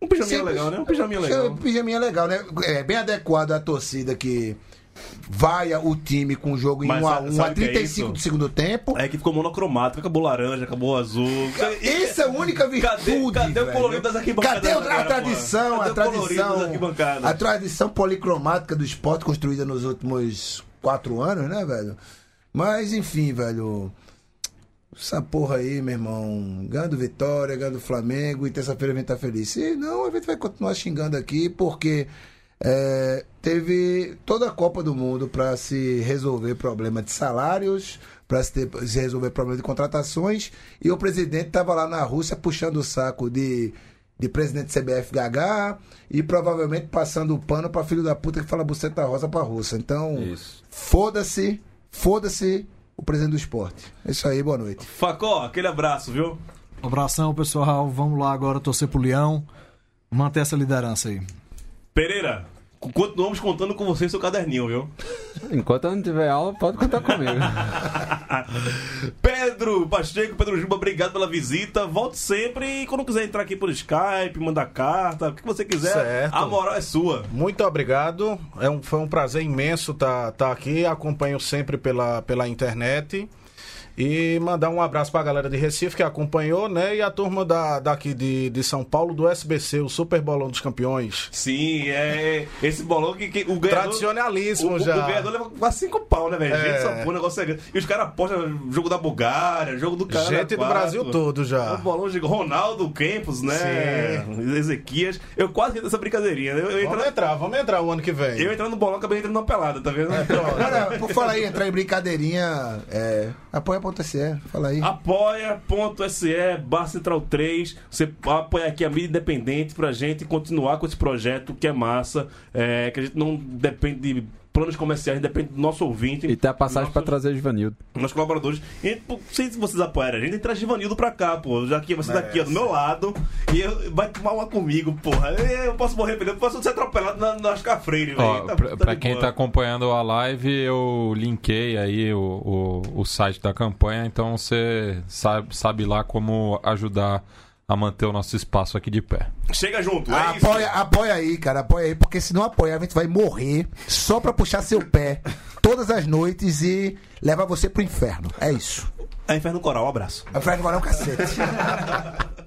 Um pijaminha simples. legal, né? Um pijaminha legal. É, pijaminha legal, né? É bem adequado à torcida que vaia o time com o jogo em Mas 1 a sabe- 1 sabe a o que é 35 isso? do segundo tempo. É que ficou monocromático, acabou laranja, acabou azul. Essa é a única virtude. Cadê- cadê o colorido das arquibancadas Cadê a tradição, a Cadê das tradição, a tradição policromática do esporte construída nos últimos quatro anos, né, velho? Mas enfim, velho. Essa porra aí, meu irmão. Ganha do Vitória, ganha do Flamengo e terça-feira a gente tá feliz. Se não, a gente vai continuar xingando aqui porque é, teve toda a Copa do Mundo para se resolver problema de salários, para se, ter- se resolver problema de contratações e o presidente tava lá na Rússia puxando o saco de, de presidente CBF Gagá e provavelmente passando o pano para filho da puta que fala buceta rosa pra Rússia. Então, foda-se, foda-se o presidente do esporte. É isso aí, boa noite. Facó, aquele abraço, viu? Um abração, pessoal. Vamos lá agora torcer pro Leão. Manter essa liderança aí. Pereira, continuamos contando com você e seu caderninho, viu? Enquanto eu não tiver aula, pode contar comigo. Pedro Pacheco, Pedro Juba, obrigado pela visita. Volte sempre e quando quiser entrar aqui por Skype, mandar carta, o que você quiser, Certo. a moral é sua. Muito obrigado. É um, foi um prazer imenso estar aqui. Acompanho sempre pela, pela internet. E mandar um abraço pra galera de Recife que acompanhou, né? E a turma da, daqui de, de São Paulo, do SBC, o Super Bolão dos Campeões. Sim, é esse bolão que, que o ganhador... Tradicionalíssimo o, o- já. O ganhador leva quase cinco pau, né, velho? É. Gente, só pô, o negócio é grande. E os caras apostam jogo da Bulgária, jogo do cara. Gente do Brasil todo É já. o bolão de Ronaldo Campos, né? Ezequias. Eu quase fiz essa brincadeirinha. Eu, eu, Vamos entra... entrar, vamos entrar o ano que vem. eu entrando no bolão, acabei entrando numa pelada, tá vendo? Cara, por falar aí, entrar em brincadeirinha, é, apoia.se, fala aí. apoia.se barra Central 3. Você apoia aqui a mídia independente pra gente continuar com esse projeto que é massa, é, que a gente não depende de planos comerciais, depende do nosso ouvinte. E tem a passagem pra trazer Givanildo. nossos colaboradores. E, pô, se vocês apoiarem a gente, traz Givanildo pra cá, pô. Já que você tá aqui ó, do meu lado e eu- vai tomar uma comigo, porra. Eu posso morrer, eu posso ser atropelado na, na Oscar Freire, Ó, velho. Tá- pra, tá pra quem boa. tá acompanhando a live, eu linkei aí o, o, o site da campanha, então você sabe, sabe lá como ajudar a manter o nosso espaço aqui de pé. Chega junto, é isso. Apoia, apoia aí, cara, apoia aí, porque se não apoiar, a gente vai morrer só pra puxar seu pé todas as noites e levar você pro inferno. É isso. É Inferno Coral, um abraço. O inferno é um cacete.